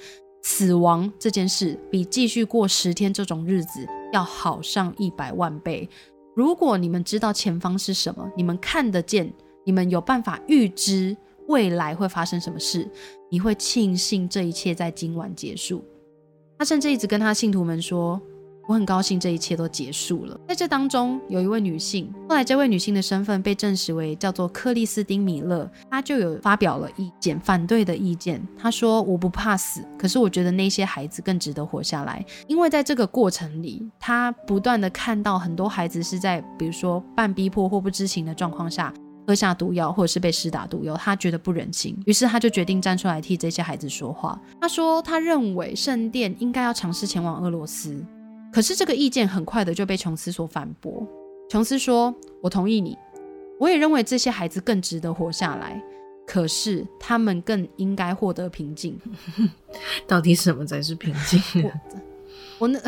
死亡这件事比继续过十天这种日子要好上一百万倍。如果你们知道前方是什么，你们看得见，你们有办法预知未来会发生什么事，你会庆幸这一切在今晚结束。他甚至一直跟他信徒们说：“我很高兴这一切都结束了。”在这当中，有一位女性，后来这位女性的身份被证实为叫做克里斯汀·米勒，她就有发表了意见，反对的意见。她说：“我不怕死，可是我觉得那些孩子更值得活下来，因为在这个过程里，她不断的看到很多孩子是在比如说半逼迫或不知情的状况下。”喝下毒药，或者是被施打毒药，他觉得不忍心，于是他就决定站出来替这些孩子说话。他说，他认为圣殿应该要尝试前往俄罗斯，可是这个意见很快的就被琼斯所反驳。琼斯说：“我同意你，我也认为这些孩子更值得活下来，可是他们更应该获得平静。到底什么才是平静呢？我那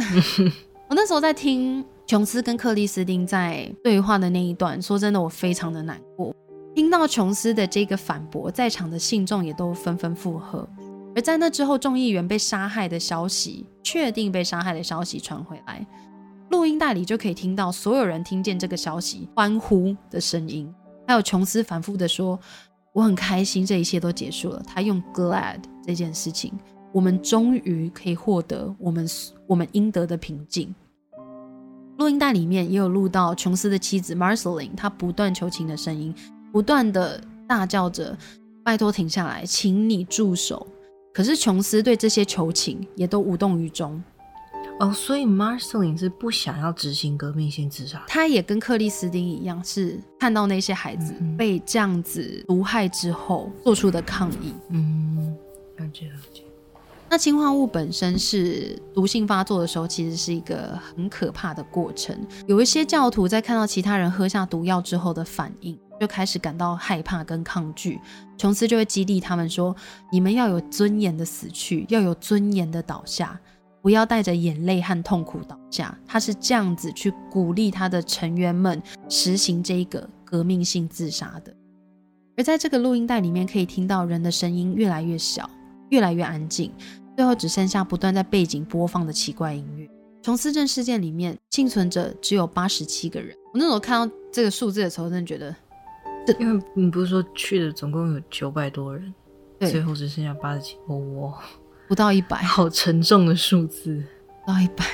我那时候在听。”琼斯跟克里斯汀在对话的那一段，说真的，我非常的难过。听到琼斯的这个反驳，在场的信众也都纷纷附和。而在那之后，众议员被杀害的消息，确定被杀害的消息传回来，录音带里就可以听到所有人听见这个消息欢呼的声音，还有琼斯反复的说：“我很开心，这一切都结束了。”他用 “glad” 这件事情，我们终于可以获得我们我们应得的平静。录音带里面也有录到琼斯的妻子 Marceline，她不断求情的声音，不断的大叫着：“拜托停下来，请你住手！”可是琼斯对这些求情也都无动于衷。哦，所以 Marceline 是不想要执行革命性自杀，他也跟克里斯汀一样，是看到那些孩子被这样子毒害之后做出的抗议。嗯，了解了解。那氰化物本身是毒性发作的时候，其实是一个很可怕的过程。有一些教徒在看到其他人喝下毒药之后的反应，就开始感到害怕跟抗拒。琼斯就会激励他们说：“你们要有尊严的死去，要有尊严的倒下，不要带着眼泪和痛苦倒下。”他是这样子去鼓励他的成员们实行这一个革命性自杀的。而在这个录音带里面，可以听到人的声音越来越小。越来越安静，最后只剩下不断在背景播放的奇怪音乐。琼斯镇事件里面幸存者只有八十七个人。我那时候看到这个数字的时候，真的觉得，因为你不是说去的总共有九百多人，对最后只剩下八十七，哦，不到一百，好沉重的数字。不到一百，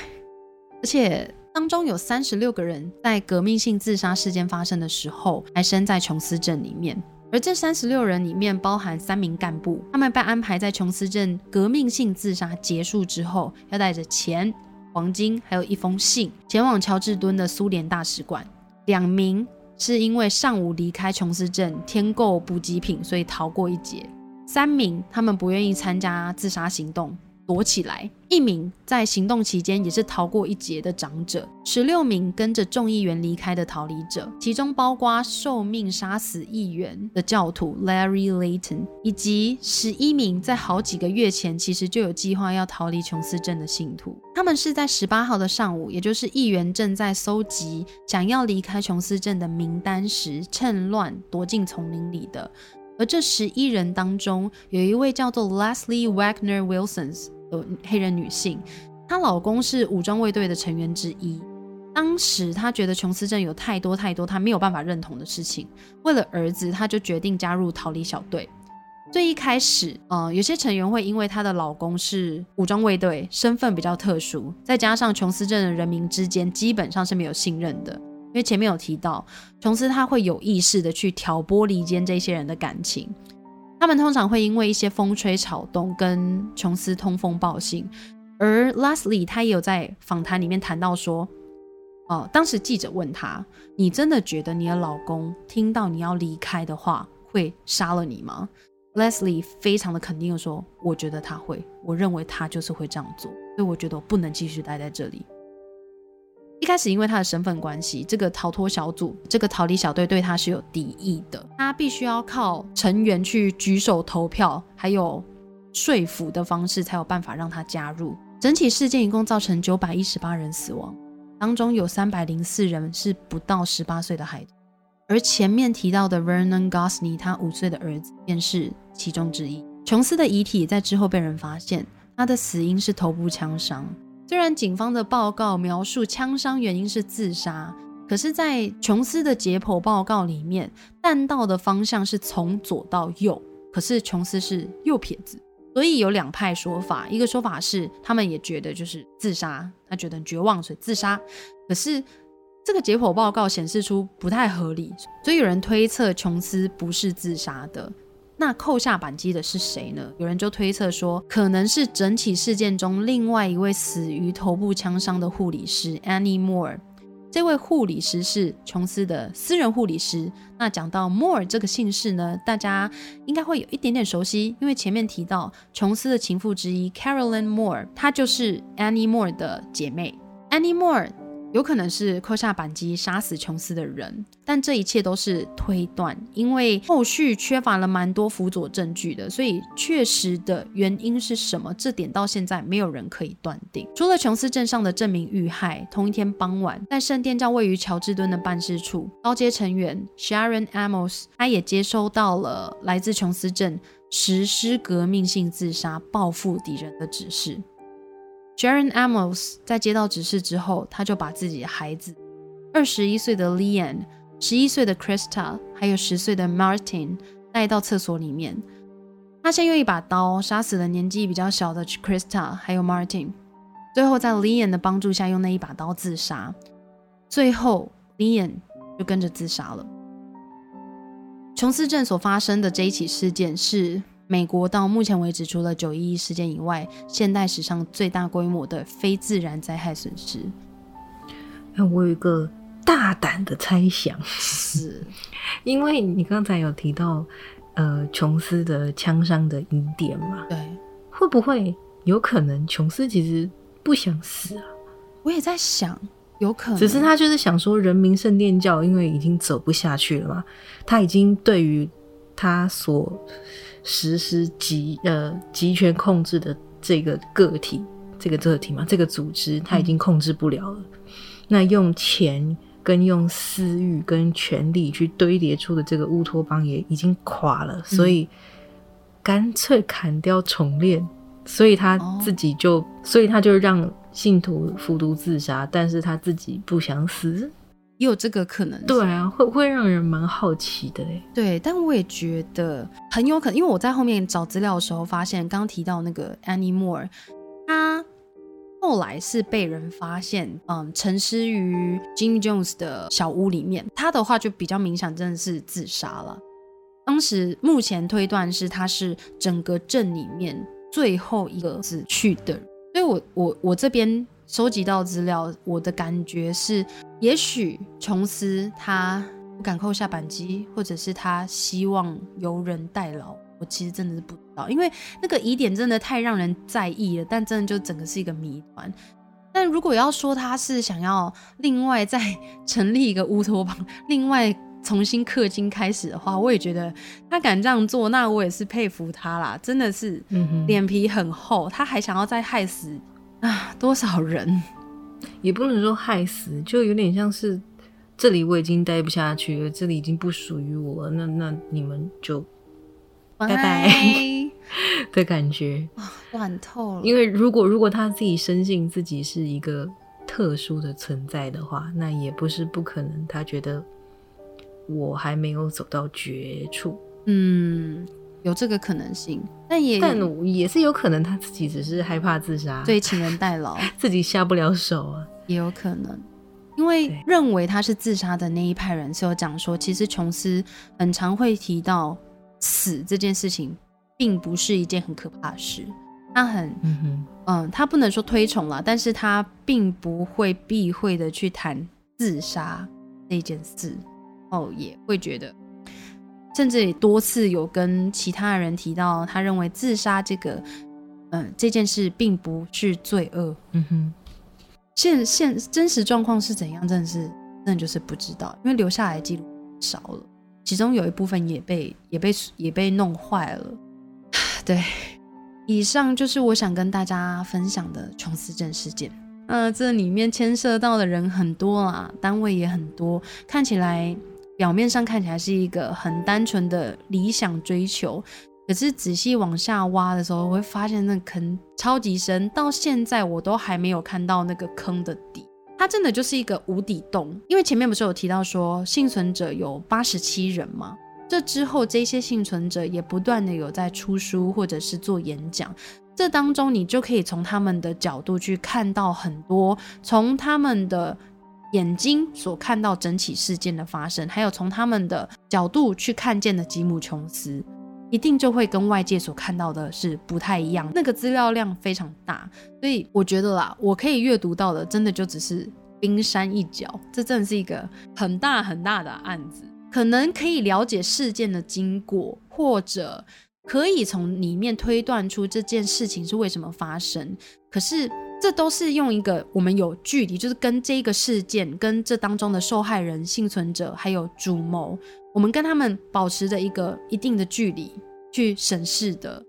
而且当中有三十六个人在革命性自杀事件发生的时候还身在琼斯镇里面，而这三十六人里面包含三名干部，他们被安排在琼斯镇革命性自杀结束之后，要带着钱、黄金还有一封信前往乔治敦的苏联大使馆。两名是因为上午离开琼斯镇添购补给品，所以逃过一劫。三名他们不愿意参加自杀行动，躲起来；一名在行动期间也是逃过一劫的长者；十六名跟着众议员离开的逃离者，其中包括受命杀死议员的教徒 Larry Layton，以及十一名在好几个月前其实就有计划要逃离琼斯镇的信徒。他们是在十八号的上午，也就是议员正在搜集想要离开琼斯镇的名单时，趁乱躲进丛林里的。而这十一人当中，有一位叫做 Leslie Wagner Wilsons 黑人女性，她老公是武装卫队的成员之一。当时她觉得琼斯镇有太多太多她没有办法认同的事情，为了儿子，她就决定加入逃离小队。最一开始，呃，有些成员会因为她的老公是武装卫队，身份比较特殊，再加上琼斯镇的人民之间基本上是没有信任的。因为前面有提到，琼斯他会有意识的去挑拨离间这些人的感情，他们通常会因为一些风吹草动跟琼斯通风报信。而 Leslie 他也有在访谈里面谈到说，哦、当时记者问他：“你真的觉得你的老公听到你要离开的话会杀了你吗？”Leslie 非常的肯定的说：“我觉得他会，我认为他就是会这样做，所以我觉得我不能继续待在这里。”一开始因为他的身份关系，这个逃脱小组、这个逃离小队对他是有敌意的，他必须要靠成员去举手投票，还有说服的方式，才有办法让他加入。整起事件一共造成九百一十八人死亡，当中有三百零四人是不到十八岁的孩子，而前面提到的 Vernon Gosney 他五岁的儿子便是其中之一。琼斯的遗体在之后被人发现，他的死因是头部枪伤。虽然警方的报告描述枪伤原因是自杀，可是，在琼斯的解剖报告里面，弹道的方向是从左到右，可是琼斯是右撇子，所以有两派说法。一个说法是他们也觉得就是自杀，他觉得绝望，所以自杀。可是这个解剖报告显示出不太合理，所以有人推测琼斯不是自杀的。那扣下扳机的是谁呢？有人就推测说，可能是整起事件中另外一位死于头部枪伤的护理师 Annie Moore。这位护理师是琼斯的私人护理师。那讲到 Moore 这个姓氏呢，大家应该会有一点点熟悉，因为前面提到琼斯的情妇之一 Carolyn Moore，她就是 Annie Moore 的姐妹。Annie Moore 有可能是扣下扳机杀死琼斯的人，但这一切都是推断，因为后续缺乏了蛮多辅佐证据的，所以确实的原因是什么，这点到现在没有人可以断定。除了琼斯镇上的证明遇害，同一天傍晚，在圣殿教位于乔治敦的办事处，高阶成员 Sharon Amos，他也接收到了来自琼斯镇实施革命性自杀、报复敌人的指示。Jaren Amos 在接到指示之后，他就把自己的孩子，二十一岁的 Lian、十一岁的 Krista，还有十岁的 Martin 带到厕所里面。他先用一把刀杀死了年纪比较小的 Krista，还有 Martin，最后在 Lian 的帮助下用那一把刀自杀。最后，Lian 就跟着自杀了。琼斯镇所发生的这一起事件是。美国到目前为止，除了九一一事件以外，现代史上最大规模的非自然灾害损失。那我有一个大胆的猜想，是 因为你刚才有提到，呃，琼斯的枪伤的疑点嘛，对，会不会有可能琼斯其实不想死啊？我也在想，有可能，只是他就是想说，人民圣殿教因为已经走不下去了嘛，他已经对于他所实施集呃集权控制的这个个体，这个个体嘛，这个组织，他已经控制不了了。那用钱跟用私欲跟权力去堆叠出的这个乌托邦也已经垮了，所以干脆砍掉重练，所以他自己就，所以他就让信徒服毒自杀，但是他自己不想死，也有这个可能。对啊，会会让人蛮好奇的嘞。对，但我也觉得很有可能，因为我在后面找资料的时候发现，刚刚提到那个 Annie Moore，他后来是被人发现，嗯，沉尸于 Jim Jones 的小屋里面。他的话就比较明显，真的是自杀了。当时目前推断是他是整个镇里面。最后一个死去的，所以我我我这边收集到资料，我的感觉是，也许琼斯他不敢扣下扳机，或者是他希望由人代劳，我其实真的是不知道，因为那个疑点真的太让人在意了，但真的就整个是一个谜团。但如果要说他是想要另外再成立一个乌托邦，另外。重新氪金开始的话，我也觉得他敢这样做，那我也是佩服他啦，真的是脸皮很厚。他还想要再害死啊多少人？也不能说害死，就有点像是这里我已经待不下去了，这里已经不属于我了，那那你们就拜拜 的感觉，乱透了。因为如果如果他自己深信自己是一个特殊的存在的话，那也不是不可能，他觉得。我还没有走到绝处，嗯，有这个可能性，但也但也是有可能他自己只是害怕自杀，对，请人代劳，自己下不了手啊，也有可能，因为认为他是自杀的那一派人是有讲说，其实琼斯很常会提到死这件事情，并不是一件很可怕的事，他很，嗯嗯，他不能说推崇了，但是他并不会避讳的去谈自杀这件事。哦也会觉得，甚至也多次有跟其他人提到，他认为自杀这个，嗯，这件事并不是罪恶。嗯哼，现现真实状况是怎样，真的是真的就是不知道，因为留下来记录少了，其中有一部分也被也被也被弄坏了。对，以上就是我想跟大家分享的琼斯镇事件。呃，这里面牵涉到的人很多啊，单位也很多，看起来。表面上看起来是一个很单纯的理想追求，可是仔细往下挖的时候，我会发现那坑超级深，到现在我都还没有看到那个坑的底。它真的就是一个无底洞。因为前面不是有提到说幸存者有八十七人吗？这之后这些幸存者也不断的有在出书或者是做演讲，这当中你就可以从他们的角度去看到很多，从他们的。眼睛所看到整起事件的发生，还有从他们的角度去看见的吉姆琼斯，一定就会跟外界所看到的是不太一样。那个资料量非常大，所以我觉得啦，我可以阅读到的，真的就只是冰山一角。这真的是一个很大很大的案子，可能可以了解事件的经过，或者可以从里面推断出这件事情是为什么发生。可是。这都是用一个我们有距离，就是跟这个事件、跟这当中的受害人、幸存者还有主谋，我们跟他们保持着一个一定的距离去审视的。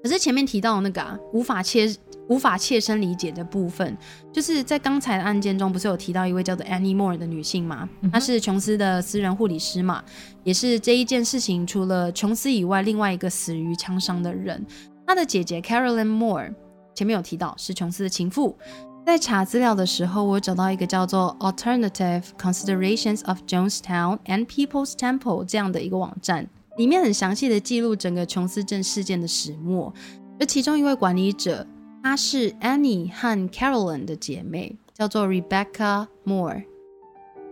可是前面提到那个啊，无法切、无法切身理解的部分，就是在刚才的案件中，不是有提到一位叫做 Annie Moore 的女性吗？她是琼斯的私人护理师嘛，也是这一件事情除了琼斯以外，另外一个死于枪伤的人。她的姐姐 Carolyn Moore。前面有提到是琼斯的情妇，在查资料的时候，我找到一个叫做 Alternative Considerations of Jonestown and People's Temple 这样的一个网站，里面很详细的记录整个琼斯镇事件的始末。而其中一位管理者，她是 Annie 和 Carolyn 的姐妹，叫做 Rebecca Moore。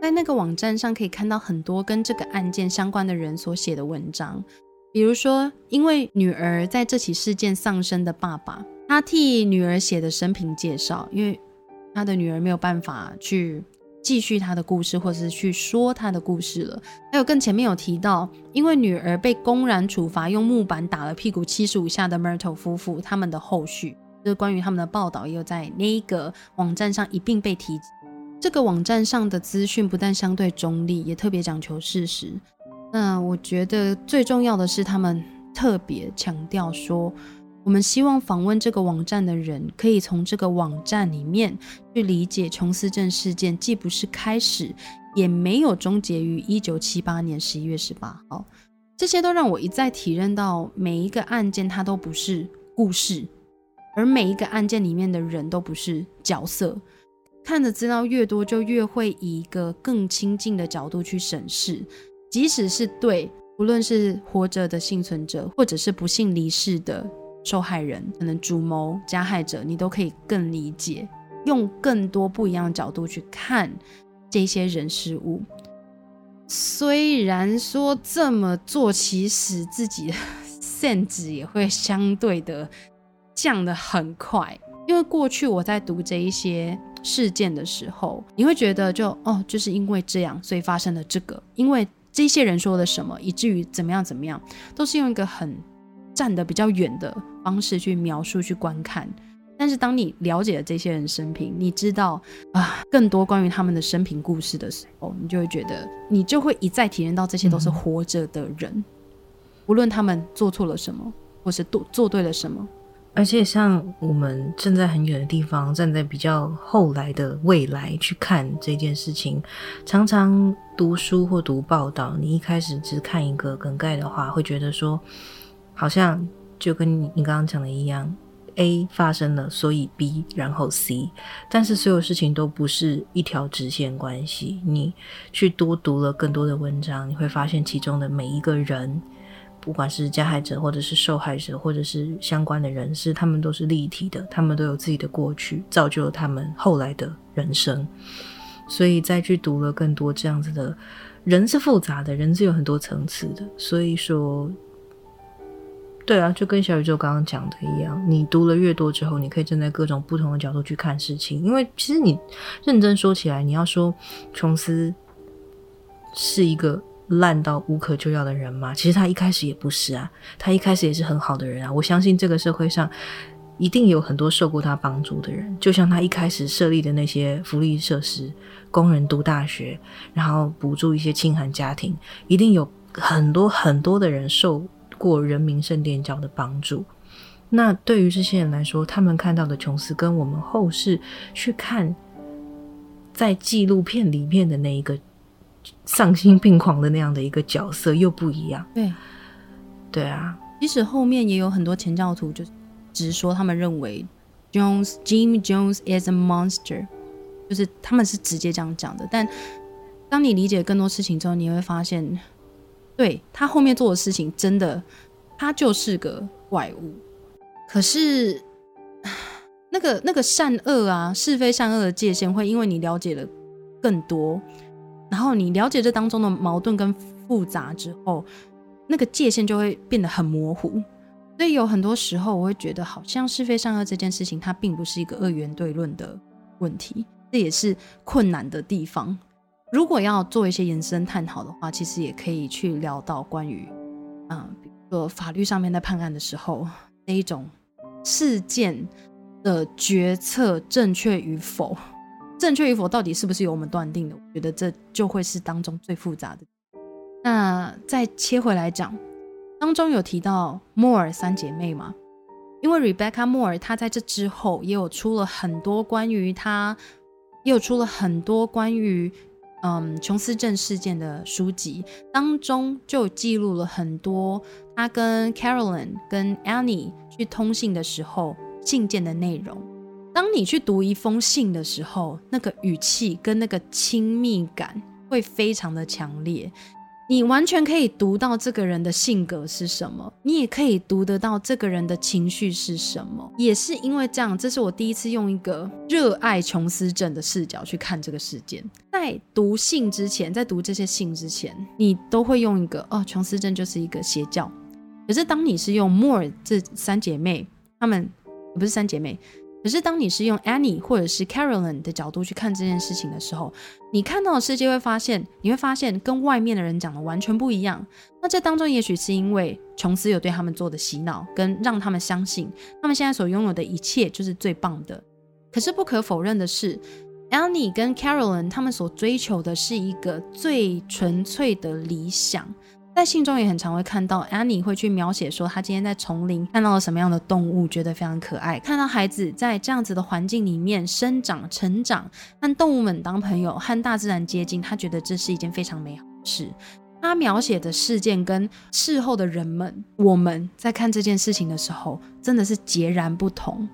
在那个网站上可以看到很多跟这个案件相关的人所写的文章，比如说因为女儿在这起事件丧生的爸爸。他替女儿写的生平介绍，因为他的女儿没有办法去继续他的故事，或者是去说他的故事了。还有更前面有提到，因为女儿被公然处罚，用木板打了屁股七十五下的 Myrtle 夫妇，他们的后续，就是关于他们的报道，也有在那个网站上一并被提及。这个网站上的资讯不但相对中立，也特别讲求事实。那我觉得最重要的是，他们特别强调说。我们希望访问这个网站的人，可以从这个网站里面去理解琼斯镇事件，既不是开始，也没有终结于一九七八年十一月十八号。这些都让我一再体认到，每一个案件它都不是故事，而每一个案件里面的人都不是角色。看的资料越多，就越会以一个更亲近的角度去审视，即使是对，无论是活着的幸存者，或者是不幸离世的受害人，可能主谋、加害者，你都可以更理解，用更多不一样的角度去看这些人事物。虽然说这么做，其实自己的 sense 也会相对的降得很快，因为过去我在读这一些。事件的时候，你会觉得就哦，就是因为这样，所以发生了这个。因为这些人说了什么，以至于怎么样怎么样，都是用一个很站得比较远的方式去描述、去观看。但是当你了解了这些人生平，你知道啊更多关于他们的生平故事的时候，你就会觉得，你就会一再体验到这些都是活着的人，无论他们做错了什么，或是做做对了什么。而且，像我们站在很远的地方，站在比较后来的未来去看这件事情，常常读书或读报道，你一开始只看一个梗概的话，会觉得说，好像就跟你你刚刚讲的一样，A 发生了，所以 B 然后 C，但是所有事情都不是一条直线关系。你去多读了更多的文章，你会发现其中的每一个人。不管是加害者，或者是受害者，或者是相关的人士，他们都是立体的，他们都有自己的过去，造就了他们后来的人生。所以再去读了更多这样子的人是复杂的，人是有很多层次的。所以说，对啊，就跟小宇宙刚刚讲的一样，你读了越多之后，你可以站在各种不同的角度去看事情。因为其实你认真说起来，你要说琼斯是一个。烂到无可救药的人吗？其实他一开始也不是啊，他一开始也是很好的人啊。我相信这个社会上一定有很多受过他帮助的人，就像他一开始设立的那些福利设施，工人读大学，然后补助一些清寒家庭，一定有很多很多的人受过人民圣殿教的帮助。那对于这些人来说，他们看到的琼斯跟我们后世去看在纪录片里面的那一个。丧心病狂的那样的一个角色又不一样，对，对啊。即使后面也有很多前教徒就直说，他们认为 Jones Jim Jones is a monster，就是他们是直接这样讲的。但当你理解更多事情之后，你会发现，对他后面做的事情，真的他就是个怪物。可是那个那个善恶啊，是非善恶的界限，会因为你了解了更多。然后你了解这当中的矛盾跟复杂之后，那个界限就会变得很模糊。所以有很多时候，我会觉得好像是非善恶这件事情，它并不是一个二元对论的问题，这也是困难的地方。如果要做一些延伸探讨的话，其实也可以去聊到关于，嗯，比如说法律上面在判案的时候，那一种事件的决策正确与否。正确与否到底是不是由我们断定的？我觉得这就会是当中最复杂的。那再切回来讲，当中有提到莫尔三姐妹吗？因为 Rebecca 莫尔她在这之后也有出了很多关于她，也有出了很多关于嗯琼斯镇事件的书籍，当中就记录了很多他跟 Carolyn 跟 Annie 去通信的时候信件的内容。当你去读一封信的时候，那个语气跟那个亲密感会非常的强烈，你完全可以读到这个人的性格是什么，你也可以读得到这个人的情绪是什么。也是因为这样，这是我第一次用一个热爱琼斯镇的视角去看这个事件。在读信之前，在读这些信之前，你都会用一个哦，琼斯镇就是一个邪教。可是当你是用 More 这三姐妹，她们不是三姐妹。可是，当你是用 Annie 或者是 Carolyn 的角度去看这件事情的时候，你看到的世界会发现，你会发现跟外面的人讲的完全不一样。那这当中也许是因为琼斯有对他们做的洗脑，跟让他们相信他们现在所拥有的一切就是最棒的。可是不可否认的是，Annie 跟 Carolyn 他们所追求的是一个最纯粹的理想。在信中也很常会看到安妮会去描写说，她今天在丛林看到了什么样的动物，觉得非常可爱。看到孩子在这样子的环境里面生长、成长，和动物们当朋友，和大自然接近，她觉得这是一件非常美好的事。她描写的事件跟事后的人们，我们在看这件事情的时候，真的是截然不同。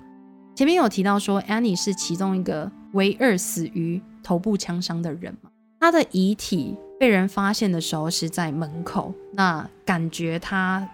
前面有提到说安妮是其中一个唯二死于头部枪伤的人嘛？他的遗体被人发现的时候是在门口，那感觉他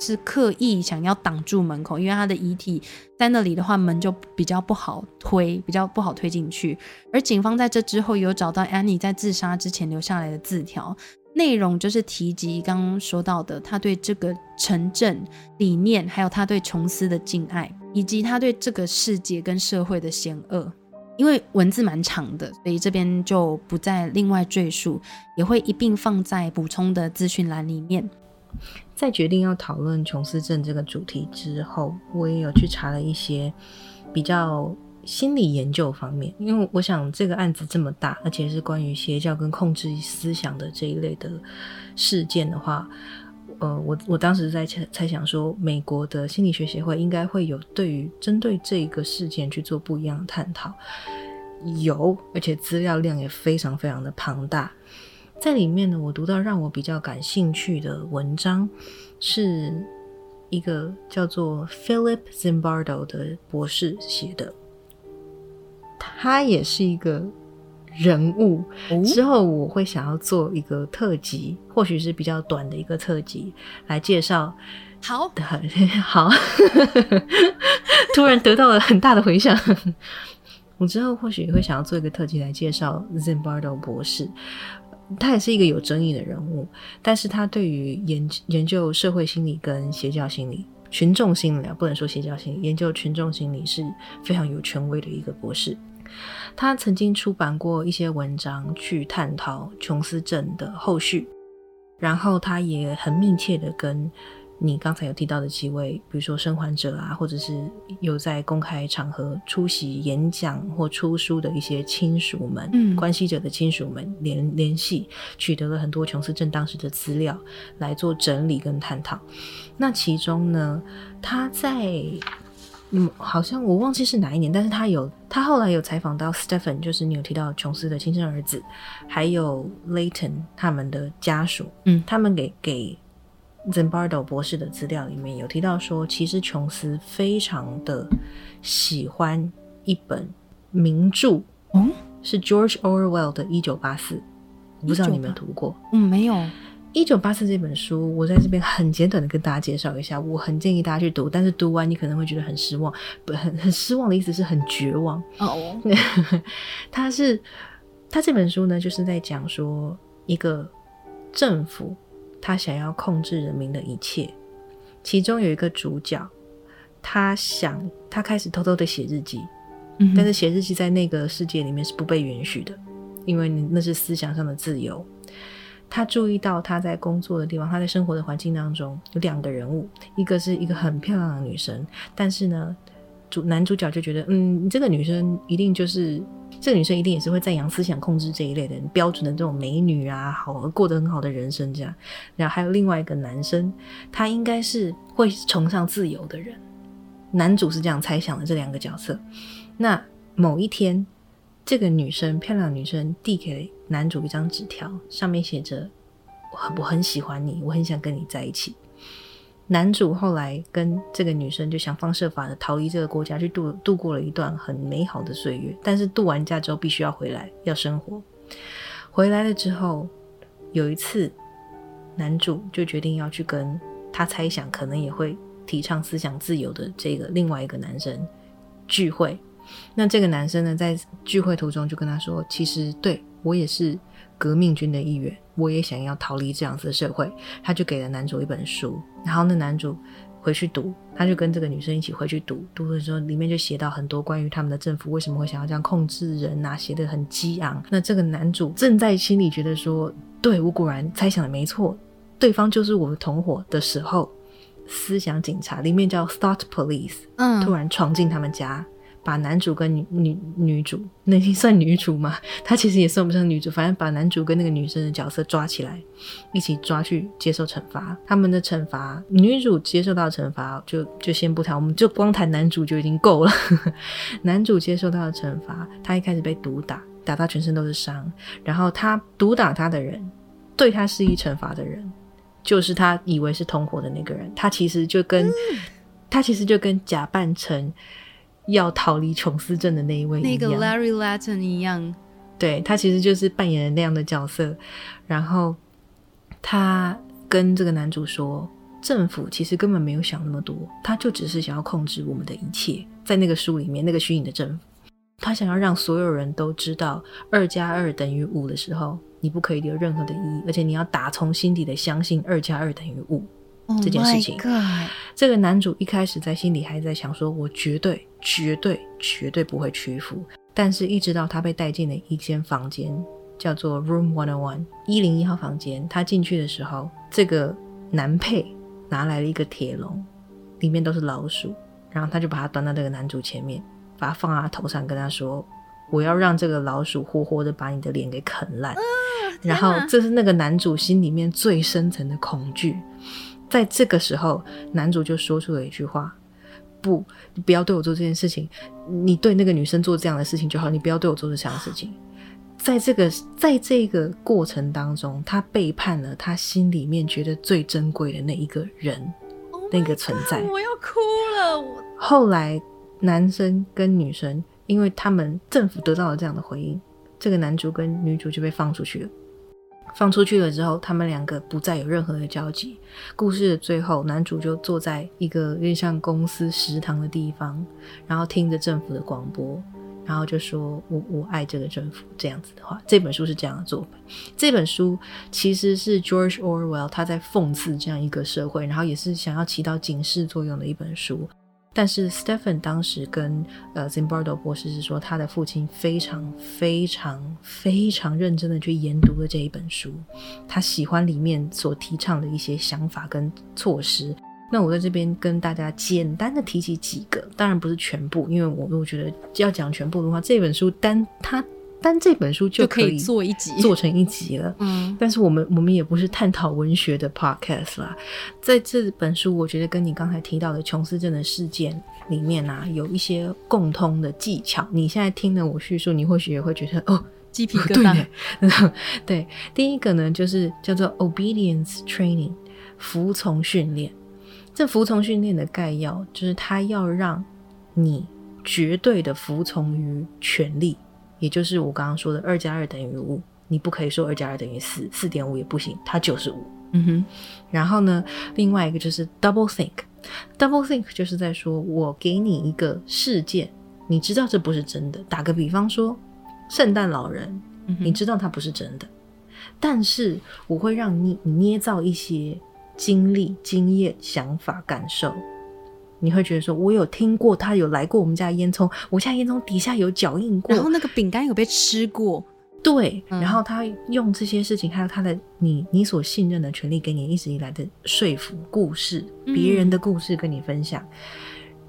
是刻意想要挡住门口，因为他的遗体在那里的话，门就比较不好推，比较不好推进去。而警方在这之后有找到 Annie 在自杀之前留下来的字条。内容就是提及刚刚说到的，他对这个城镇理念，还有他对琼斯的敬爱，以及他对这个世界跟社会的险恶。因为文字蛮长的，所以这边就不再另外赘述，也会一并放在补充的资讯栏里面。在决定要讨论琼斯镇这个主题之后，我也有去查了一些比较。心理研究方面，因为我想这个案子这么大，而且是关于邪教跟控制思想的这一类的事件的话，呃，我我当时在猜猜想说，美国的心理学协会应该会有对于针对这个事件去做不一样的探讨，有，而且资料量也非常非常的庞大。在里面呢，我读到让我比较感兴趣的文章，是一个叫做 Philip Zimbardo 的博士写的。他也是一个人物，之后我会想要做一个特辑，或许是比较短的一个特辑来介绍。好，好，突然得到了很大的回响。我之后或许会想要做一个特辑来介绍 Zimbardo 博士，他也是一个有争议的人物，但是他对于研研究社会心理跟邪教心理、群众心理啊，不能说邪教心理，研究群众心理是非常有权威的一个博士。他曾经出版过一些文章，去探讨琼斯镇的后续，然后他也很密切的跟你刚才有提到的几位，比如说生还者啊，或者是有在公开场合出席演讲或出书的一些亲属们、嗯，关系者的亲属们联联系，取得了很多琼斯镇当时的资料来做整理跟探讨。那其中呢，他在。嗯，好像我忘记是哪一年，但是他有，他后来有采访到 Stephen，就是你有提到琼斯的亲生儿子，还有 Layton 他们的家属，嗯，他们给给 Zimbardo 博士的资料里面有提到说，其实琼斯非常的喜欢一本名著，嗯，是 George Orwell 的《一九八四》，我不知道你有没有读过，嗯，没有。一九八四这本书，我在这边很简短的跟大家介绍一下，我很建议大家去读，但是读完你可能会觉得很失望，不很很失望的意思是很绝望哦。他是他这本书呢，就是在讲说一个政府他想要控制人民的一切，其中有一个主角，他想他开始偷偷的写日记，但是写日记在那个世界里面是不被允许的，因为那是思想上的自由。他注意到他在工作的地方，他在生活的环境当中有两个人物，一个是一个很漂亮的女生，但是呢，主男主角就觉得，嗯，这个女生一定就是这个女生一定也是会赞扬思想控制这一类的标准的这种美女啊，好过得很好的人生这样。然后还有另外一个男生，他应该是会崇尚自由的人。男主是这样猜想的这两个角色。那某一天。这个女生，漂亮女生递给男主一张纸条，上面写着：“我很我很喜欢你，我很想跟你在一起。”男主后来跟这个女生就想方设法的逃离这个国家，去度度过了一段很美好的岁月。但是度完假之后，必须要回来要生活。回来了之后，有一次，男主就决定要去跟他猜想可能也会提倡思想自由的这个另外一个男生聚会。那这个男生呢，在聚会途中就跟他说：“其实对我也是革命军的一员，我也想要逃离这样子的社会。”他就给了男主一本书，然后那男主回去读，他就跟这个女生一起回去读。读的时候，里面就写到很多关于他们的政府为什么会想要这样控制人啊，写的很激昂。那这个男主正在心里觉得说：“对我果然猜想的没错，对方就是我的同伙的时候，思想警察里面叫 Thought Police，嗯，突然闯进他们家。”把男主跟女女女主，那算女主吗？她其实也算不上女主，反正把男主跟那个女生的角色抓起来，一起抓去接受惩罚。他们的惩罚，女主接受到惩罚就就先不谈，我们就光谈男主就已经够了。男主接受到的惩罚，他一开始被毒打，打到全身都是伤，然后他毒打他的人，对他施以惩罚的人，就是他以为是同伙的那个人，他其实就跟他其实就跟假扮成。要逃离琼斯镇的那一位那个 Larry Laton 一样，对他其实就是扮演了那样的角色，然后他跟这个男主说，政府其实根本没有想那么多，他就只是想要控制我们的一切。在那个书里面，那个虚拟的政府，他想要让所有人都知道二加二等于五的时候，你不可以留任何的疑义，而且你要打从心底的相信二加二等于五。Oh 这件事情这个男主一开始在心里还在想说，我绝对、绝对、绝对不会屈服。但是，一直到他被带进了一间房间，叫做 Room One On One 一零一号房间。他进去的时候，这个男配拿来了一个铁笼，里面都是老鼠，然后他就把它端到这个男主前面，把它放在他头上，跟他说：“我要让这个老鼠活活的把你的脸给啃烂。然后，这是那个男主心里面最深层的恐惧。在这个时候，男主就说出了一句话：“不，你不要对我做这件事情。你对那个女生做这样的事情就好，你不要对我做这样的事情。”在这个在这个过程当中，他背叛了他心里面觉得最珍贵的那一个人 Oh 那个存在。我要哭了，后来男生跟女生，因为他们政府得到了这样的回应，这个男主跟女主就被放出去了。放出去了之后，他们两个不再有任何的交集。故事的最后，男主就坐在一个有点像公司食堂的地方，然后听着政府的广播，然后就说：“我我爱这个政府。”这样子的话，这本书是这样的作品。这本书其实是 George Orwell 他在讽刺这样一个社会，然后也是想要起到警示作用的一本书。但是 Stephen 当时跟呃 Zimbardo 博士是说，他的父亲非常非常非常认真的去研读了这一本书，他喜欢里面所提倡的一些想法跟措施。那我在这边跟大家简单的提起几个，当然不是全部，因为我我觉得要讲全部的话，这本书单它单这本书就可以做一集。做成一集了。嗯，但是我们我们也不是探讨文学的 podcast 啦，在这本书，我觉得跟你刚才提到的琼斯镇的事件里面啊，有一些共通的技巧。你现在听了我叙述，你或许也会觉得哦，鸡皮疙瘩。对 对，第一个呢，就是叫做 obedience training，服从训练。这服从训练的概要就是，它要让你绝对的服从于权力，也就是我刚刚说的二加二等于五。你不可以说二加二等于四，四点五也不行，它就是五。嗯哼，然后呢，另外一个就是 double think。double think 就是在说我给你一个事件，你知道这不是真的。打个比方说，圣诞老人，你知道它不是真的，但是我会让你捏造一些经历、经验、想法、感受。你会觉得说，我有听过他有来过我们家烟囱，我家烟囱底下有脚印过，然后那个饼干有被吃过，对，嗯然后他用这些事情，还有他的你你所信任的权利，给你一直以来的说服故事，嗯别人的故事跟你分享，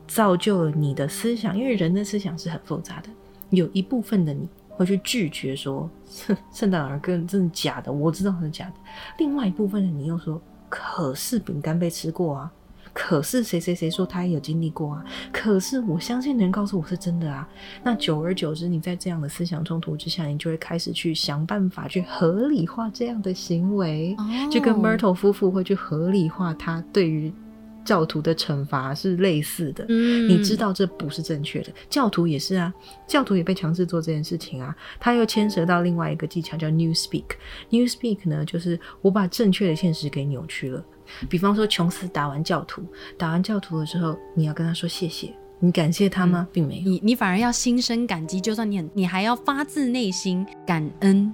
造就了你的思想。因为人的思想是很复杂的，有一部分的你会去拒绝说，哼 圣诞老人跟真的假的，我知道是假的；另外一部分的你又说，可是饼干被吃过啊。可是谁谁谁说他也有经历过啊？可是我相信的人告诉我是真的啊。那久而久之，你在这样的思想冲突之下，你就会开始去想办法去合理化这样的行为，哦就跟 Myrtle 夫妇会去合理化他对于教徒的惩罚是类似的。嗯你知道这不是正确的，教徒也是啊，教徒也被强制做这件事情啊。他又牵涉到另外一个技巧叫 New Speak。New Speak 呢，就是我把正确的现实给扭曲了。比方说，琼斯打完教徒，打完教徒的时候，你要跟他说谢谢，你感谢他吗？并没有。你你反而要心生感激，就算你很你还要发自内心感恩。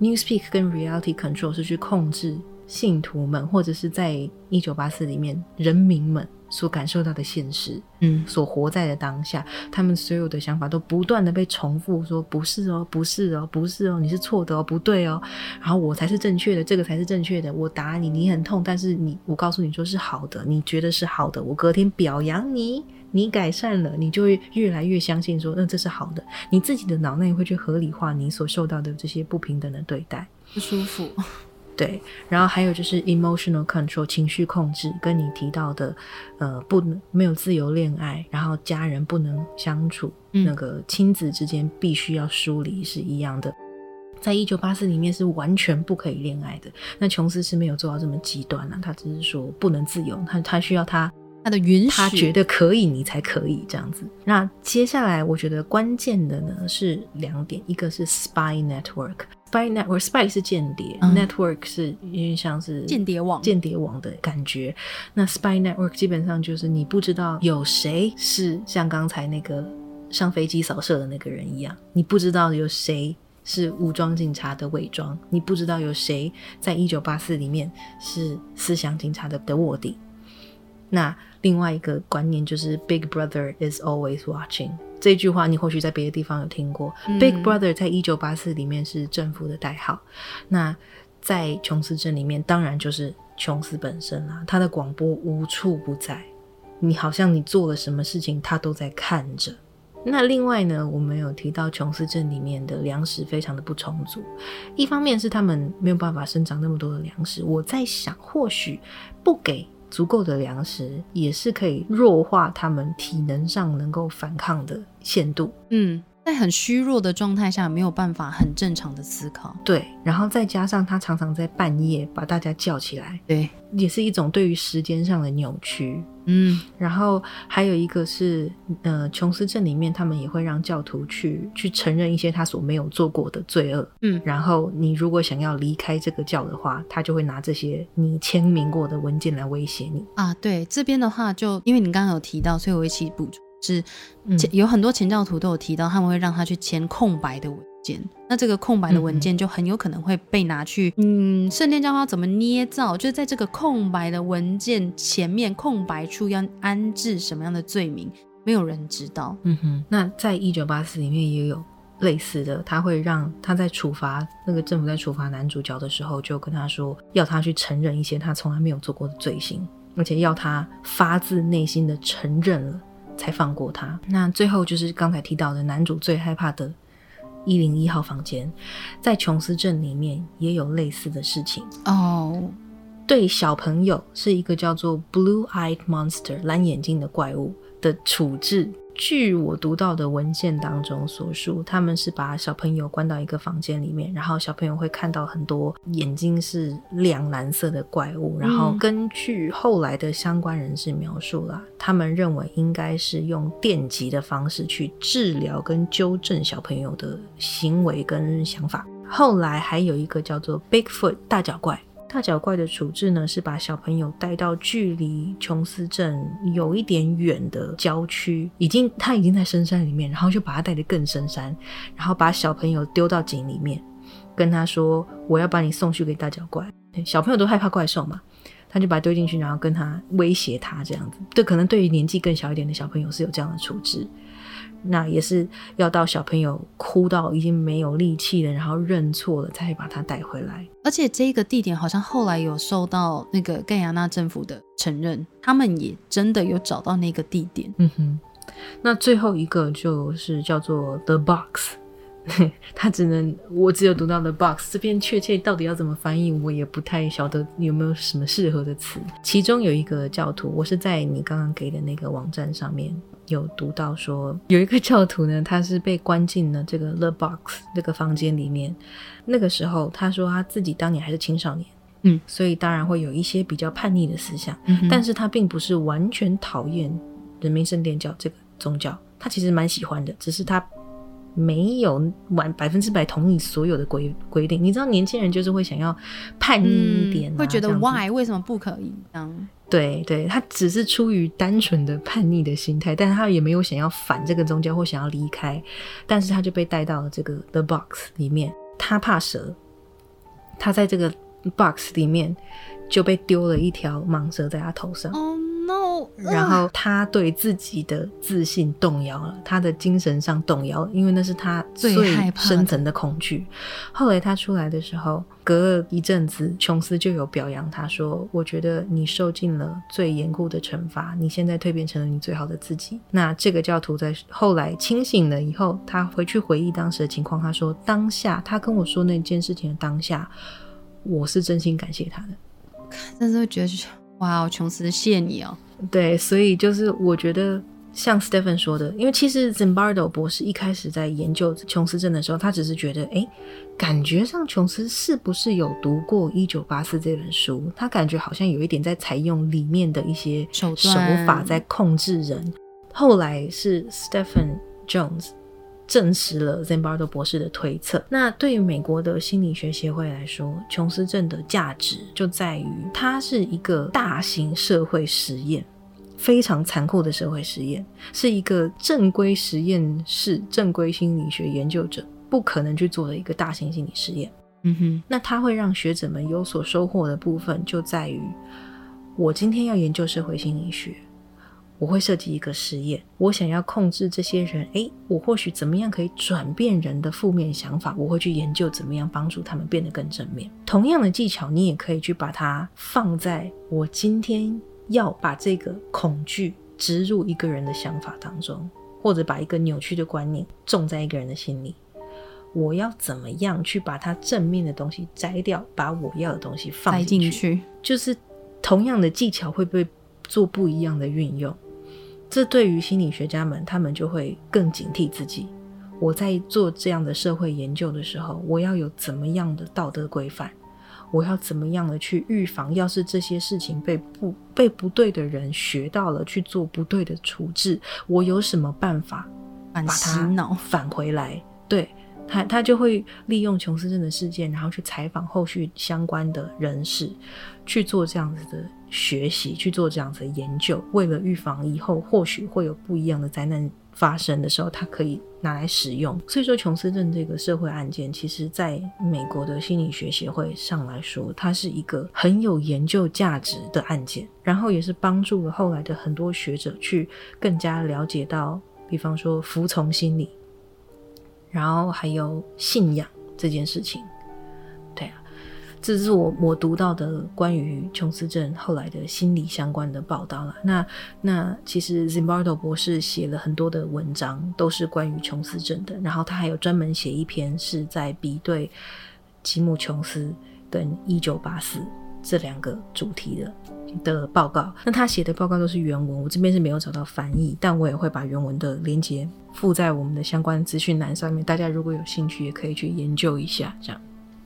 Newspeak 跟 Reality Control 是去控制信徒们，或者是在一九八四里面人民们所感受到的现实，嗯，所活在的当下，他们所有的想法都不断的被重复说不是哦，不是哦，不是哦，你是错的哦，不对哦，然后我才是正确的，这个才是正确的，我打你，你很痛，但是你，我告诉你说是好的，你觉得是好的，我隔天表扬你。你改善了，你就会越来越相信说，那，这是好的。你自己的脑内会去合理化你所受到的这些不平等的对待。不舒服。对，然后还有就是 emotional control 情绪控制，跟你提到的，呃，不能没有自由恋爱，然后家人不能相处，嗯那个亲子之间必须要疏离是一样的。在一九八四里面是完全不可以恋爱的，那琼斯是没有做到这么极端啊，他只是说不能自由，他他需要他他的允许，他觉得可以，你才可以这样子。那接下来我觉得关键的呢是两点，一个是 spy network，spy network，spy 是间谍、嗯 n e t w o r k 是有点像是间谍网间谍网的感觉。那 spy network 基本上就是你不知道有谁是像刚才那个上飞机扫射的那个人一样，你不知道有谁。是武装警察的伪装，你不知道有谁在一九八四里面是思想警察的的卧底。那另外一个观念就是 “Big Brother is always watching” 这句话，你或许在别的地方有听过。Big Brother 在一九八四里面是政府的代号，那在琼斯镇里面当然就是琼斯本身啦，他的广播无处不在，你好像你做了什么事情，他都在看着。那另外呢，我们有提到琼斯镇里面的粮食非常的不充足，一方面是他们没有办法生长那么多的粮食，我在想，或许不给足够的粮食，也是可以弱化他们体能上能够反抗的限度。嗯，在很虚弱的状态下，没有办法很正常的思考。对，然后再加上他常常在半夜把大家叫起来，对，也是一种对于时间上的扭曲。嗯，然后还有一个是，呃，琼斯镇里面他们也会让教徒去去承认一些他所没有做过的罪恶，嗯然后你如果想要离开这个教的话，他就会拿这些你签名过的文件来威胁你。啊，对，这边的话就因为你刚刚有提到，所以我一起补充是，有很多前教徒都有提到，他们会让他去签空白的文件。那这个空白的文件就很有可能会被拿去，嗯，圣殿教会要怎么捏造？就是在这个空白的文件前面空白处要安置什么样的罪名，没有人知道。嗯哼，那在一九八四里面也有类似的，他会让他在处罚那个政府在处罚男主角的时候，就跟他说，要他去承认一些他从来没有做过的罪行，而且要他发自内心的承认了才放过他。那最后就是刚才提到的男主最害怕的。一零一号房间，在琼斯镇里面也有类似的事情。哦，对小朋友是一个叫做 Blue Eyed Monster 蓝眼睛的怪物的处置。据我读到的文件当中所述，他们是把小朋友关到一个房间里面，然后小朋友会看到很多眼睛是亮蓝色的怪物。然后根据后来的相关人士描述啦，他们认为应该是用电击的方式去治疗跟纠正小朋友的行为跟想法。后来还有一个叫做 Bigfoot 大脚怪。大脚怪的处置呢，是把小朋友带到距离琼斯镇有一点远的郊区，已经他已经在深山里面，然后就把他带得更深山，然后把小朋友丢到井里面，跟他说：“我要把你送去给大脚怪。”小朋友都害怕怪兽嘛，他就把他丢进去，然后跟他威胁他这样子。对，可能对于年纪更小一点的小朋友是有这样的处置。那也是要到小朋友哭到已经没有力气了，然后认错了，才会把他带回来。而且这个地点好像后来有受到那个盖亚纳政府的承认，他们也真的有找到那个地点。嗯哼，那最后一个就是叫做 The Box，它只能我只有读到 The Box 这边确切到底要怎么翻译，我也不太晓得有没有什么适合的词。其中有一个教徒，我是在你刚刚给的那个网站上面有读到说，有一个教徒呢，他是被关进了这个 The Box 这个房间里面。那个时候，他说他自己当年还是青少年，嗯，所以当然会有一些比较叛逆的思想。嗯但是他并不是完全讨厌人民圣殿教这个宗教，他其实蛮喜欢的，只是他没有完百分之百同意所有的规规定。你知道，年轻人就是会想要叛逆一点、啊嗯会觉得 why 为什么不可以这样？对对，他只是出于单纯的叛逆的心态，但是他也没有想要反这个宗教或想要离开，但是他就被带到了这个 The Box 里面。他怕蛇，他在这个 box 里面就被丢了一条蟒蛇在他头上。哦、然后他对自己的自信动摇了，他的精神上动摇，因为那是他最最害怕深层的恐惧。后来他出来的时候，隔了一阵子，琼斯就有表扬他说：“我觉得你受尽了最严酷的惩罚，你现在蜕变成了你最好的自己。”那这个教徒在后来清醒了以后，他回去回忆当时的情况，他说：“当下他跟我说那件事情的当下，我是真心感谢他的。”但是会觉得哇，琼斯谢你哦。对，所以就是我觉得像 Stephen 说的，因为其实 Zimbardo 博士一开始在研究琼斯症的时候，他只是觉得，哎，感觉上琼斯是不是有读过《一九八四》这本书？他感觉好像有一点在采用里面的一些手手法在控制人。后来是 Stephen Jones 证实了 Zimbardo 博士的推测。那对于美国的心理学协会来说，琼斯症的价值就在于它是一个大型社会实验。非常残酷的社会实验，是一个正规实验室、正规心理学研究者不可能去做的一个大型心理实验。嗯哼，那它会让学者们有所收获的部分，就在于我今天要研究社会心理学，我会设计一个实验，我想要控制这些人，诶，我或许怎么样可以转变人的负面想法？我会去研究怎么样帮助他们变得更正面。同样的技巧，你也可以去把它放在我今天。要把这个恐惧植入一个人的想法当中，或者把一个扭曲的观念种在一个人的心里，我要怎么样去把它正面的东西摘掉，把我要的东西放进去？就是同样的技巧会不会做不一样的运用？这对于心理学家们，他们就会更警惕自己。我在做这样的社会研究的时候，我要有怎么样的道德规范？我要怎么样的去预防？要是这些事情被不被不对的人学到了，去做不对的处置，我有什么办法把它返回来？对他，他就会利用琼斯镇的事件，然后去采访后续相关的人士，去做这样子的学习，去做这样子的研究，为了预防以后或许会有不一样的灾难。发生的时候，它可以拿来使用。所以说，琼斯镇这个社会案件，其实在美国的心理学协会上来说，它是一个很有研究价值的案件。然后也是帮助了后来的很多学者去更加了解到，比方说服从心理，然后还有信仰这件事情。这是我我读到的关于琼斯症后来的心理相关的报道了。那那其实 Zimbardo 博士写了很多的文章，都是关于琼斯症的。然后他还有专门写一篇是在比对吉姆琼斯跟一九八四这两个主题的的报告。那他写的报告都是原文，我这边是没有找到翻译，但我也会把原文的连接附在我们的相关资讯栏上面。大家如果有兴趣，也可以去研究一下，这样。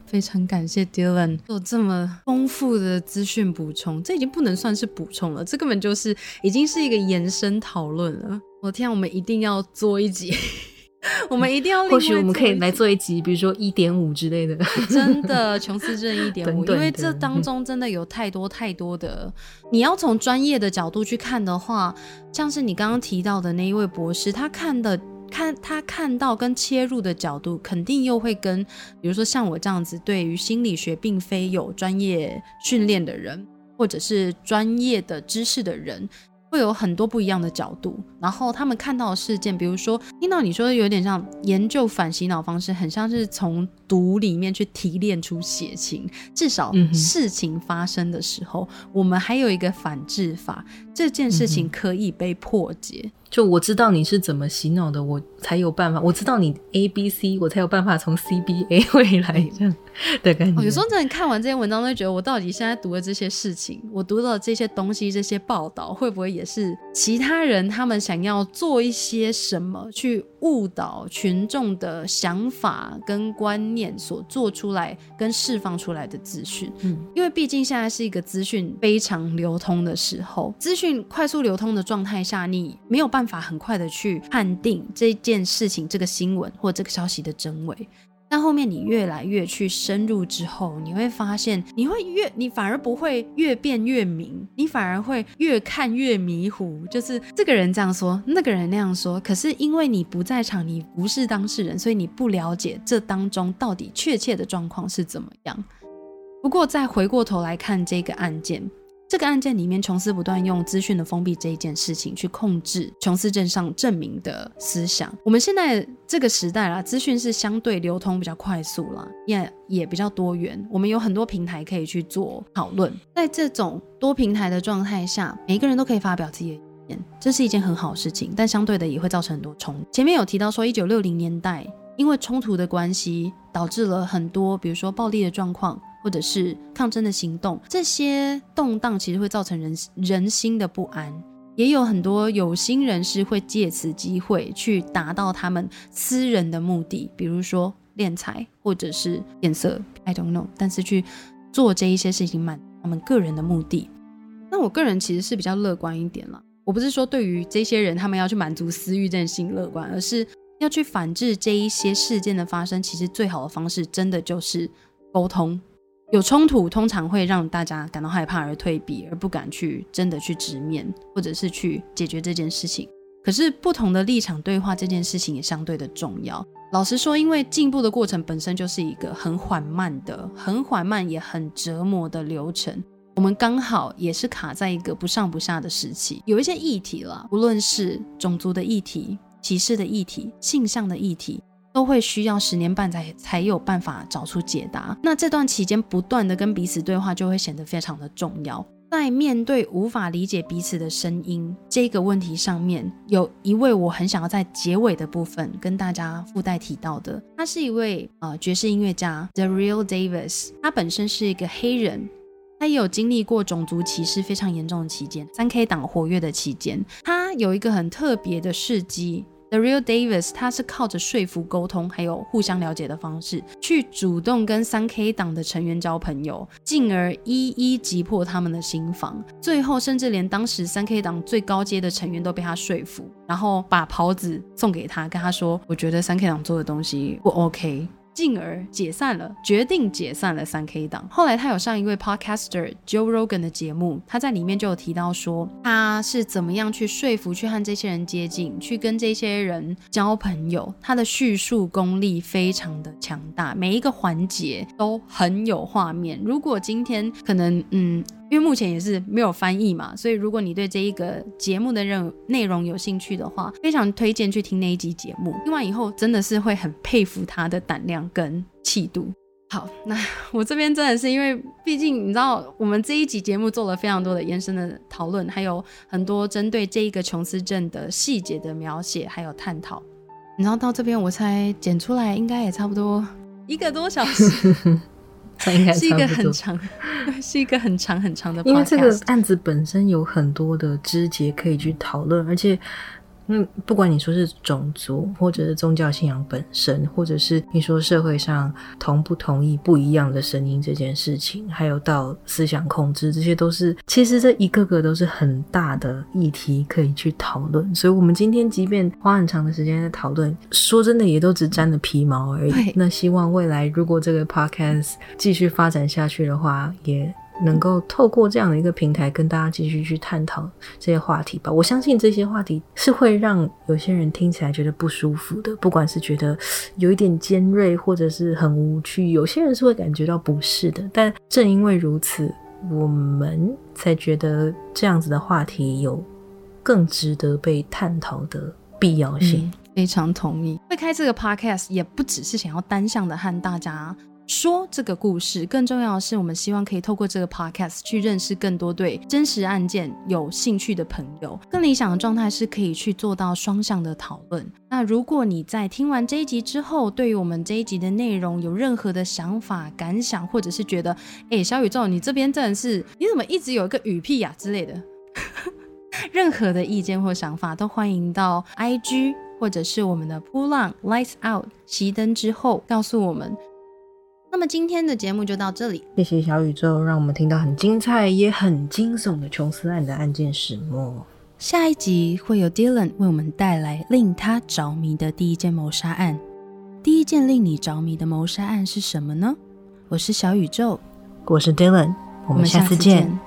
非常感谢 Dylan 做这么丰富的资讯补充，这已经不能算是补充了，这根本就是已经是一个延伸讨论了。我天，我们一定要做一集，我们一定要，或许我们可以来做一集，比如说一点五之类的，真的琼斯镇一点 五，因为这当中真的有太多太多的，你要从专业的角度去看的话，像是你刚刚提到的那一位博士，他看的。看他看到跟切入的角度，肯定又会跟，比如说像我这样子，对于心理学并非有专业训练的人，或者是专业的知识的人。会有很多不一样的角度，然后他们看到的事件，比如说听到你说有点像研究反洗脑方式，很像是从毒里面去提炼出血情。至少事情发生的时候，我们还有一个反制法，这件事情可以被破解。就我知道你是怎么洗脑的，我才有办法。我知道你 A B C，我才有办法从 C B A 回来这样的感觉。有时候真的看完这些文章，都觉得我到底现在读的这些事情，我读的这些东西、这些报道，会不会也是其他人他们想要做一些什么去误导群众的想法跟观念所做出来跟释放出来的资讯？嗯，因为毕竟现在是一个资讯非常流通的时候，资讯快速流通的状态下，你没有办法很快的去判定这件事情、这个新闻或这个消息的真伪。但后面你越来越去深入之后，你会发现，你会越你反而不会越变越明，你反而会越看越迷糊。就是这个人这样说，那个人那样说，可是因为你不在场，你不是当事人，所以你不了解这当中到底确切的状况是怎么样。不过再回过头来看这个案件。这个案件里面，琼斯不断用资讯的封闭这一件事情去控制琼斯镇上证明的思想。我们现在这个时代啦，资讯是相对流通比较快速啦，也也比较多元。我们有很多平台可以去做讨论。在这种多平台的状态下，每个人都可以发表自己的意见，这是一件很好的事情。但相对的，也会造成很多冲。前面有提到说，一九六零年代因为冲突的关系，导致了很多，比如说暴力的状况。或者是抗争的行动，这些动荡其实会造成人人心的不安。也有很多有心人士会借此机会去达到他们私人的目的，比如说敛财或者是变色，I don't know。但是去做这一些事情满他们个人的目的。那我个人其实是比较乐观一点了。我不是说对于这些人他们要去满足私欲这件事情乐观，而是要去反制这一些事件的发生。其实最好的方式真的就是沟通。有冲突通常会让大家感到害怕而退避，而不敢去真的去直面，或者是去解决这件事情。可是不同的立场对话这件事情也相对的重要。老实说，因为进步的过程本身就是一个很缓慢的、很缓慢也很折磨的流程。我们刚好也是卡在一个不上不下的时期，有一些议题了，无论是种族的议题、歧视的议题、性向的议题。都会需要十年半载才有办法找出解答。那这段期间不断的跟彼此对话，就会显得非常的重要。在面对无法理解彼此的声音这个问题上面，有一位我很想要在结尾的部分跟大家附带提到的，他是一位呃爵士音乐家 The Real Davis。他本身是一个黑人，他也有经历过种族歧视非常严重的期间，三 K 党活跃的期间，他有一个很特别的事迹。The Real Davis，他是靠着说服、沟通，还有互相了解的方式，去主动跟三 K 党的成员交朋友，进而一一击破他们的心防。最后，甚至连当时三 K 党最高阶的成员都被他说服，然后把袍子送给他，跟他说：“我觉得三 K 党做的东西不 OK。”进而解散了，决定解散了三 K 党。后来他有上一位 podcaster Joe Rogan 的节目，他在里面就有提到说，他是怎么样去说服、去和这些人接近、去跟这些人交朋友。他的叙述功力非常的强大，每一个环节都很有画面。如果今天可能，嗯。因为目前也是没有翻译嘛，所以如果你对这一个节目的任内容有兴趣的话，非常推荐去听那一集节目。听完以后，真的是会很佩服他的胆量跟气度。好，那 我这边真的是因为，毕竟你知道，我们这一集节目做了非常多的延伸的讨论，还有很多针对这一个琼斯镇的细节的描写，还有探讨。你知道到这边我才剪出来，应该也差不多一个多小时。是一个很长，是一个很长很长的。因为这个案子本身有很多的枝节可以去讨论，而且。嗯，不管你说是种族，或者是宗教信仰本身，或者是你说社会上同不同意不一样的声音这件事情，还有到思想控制，这些都是其实这一个个都是很大的议题可以去讨论。所以，我们今天即便花很长的时间在讨论，说真的也都只沾了皮毛而已。那希望未来如果这个 podcast 继续发展下去的话，也。能够透过这样的一个平台跟大家继续去探讨这些话题吧。我相信这些话题是会让有些人听起来觉得不舒服的，不管是觉得有一点尖锐，或者是很无趣，有些人是会感觉到不适的。但正因为如此，我们才觉得这样子的话题有更值得被探讨的必要性。非常同意。会开这个 podcast 也不只是想要单向的和大家。说这个故事，更重要的是，我们希望可以透过这个 podcast 去认识更多对真实案件有兴趣的朋友。更理想的状态是可以去做到双向的讨论。那如果你在听完这一集之后，对于我们这一集的内容有任何的想法、感想，或者是觉得，哎，小宇宙，你这边真的是你怎么一直有一个语屁呀之类的，任何的意见或想法，都欢迎到 IG 或者是我们的扑浪 Lights Out 熄灯之后告诉我们。那么今天的节目就到这里，谢谢小宇宙，让我们听到很精彩也很惊悚的琼斯案的案件始末。下一集会有 Dylan 为我们带来令他着迷的第一件谋杀案。第一件令你着迷的谋杀案是什么呢？我是小宇宙，我是 Dylan，我们下次见。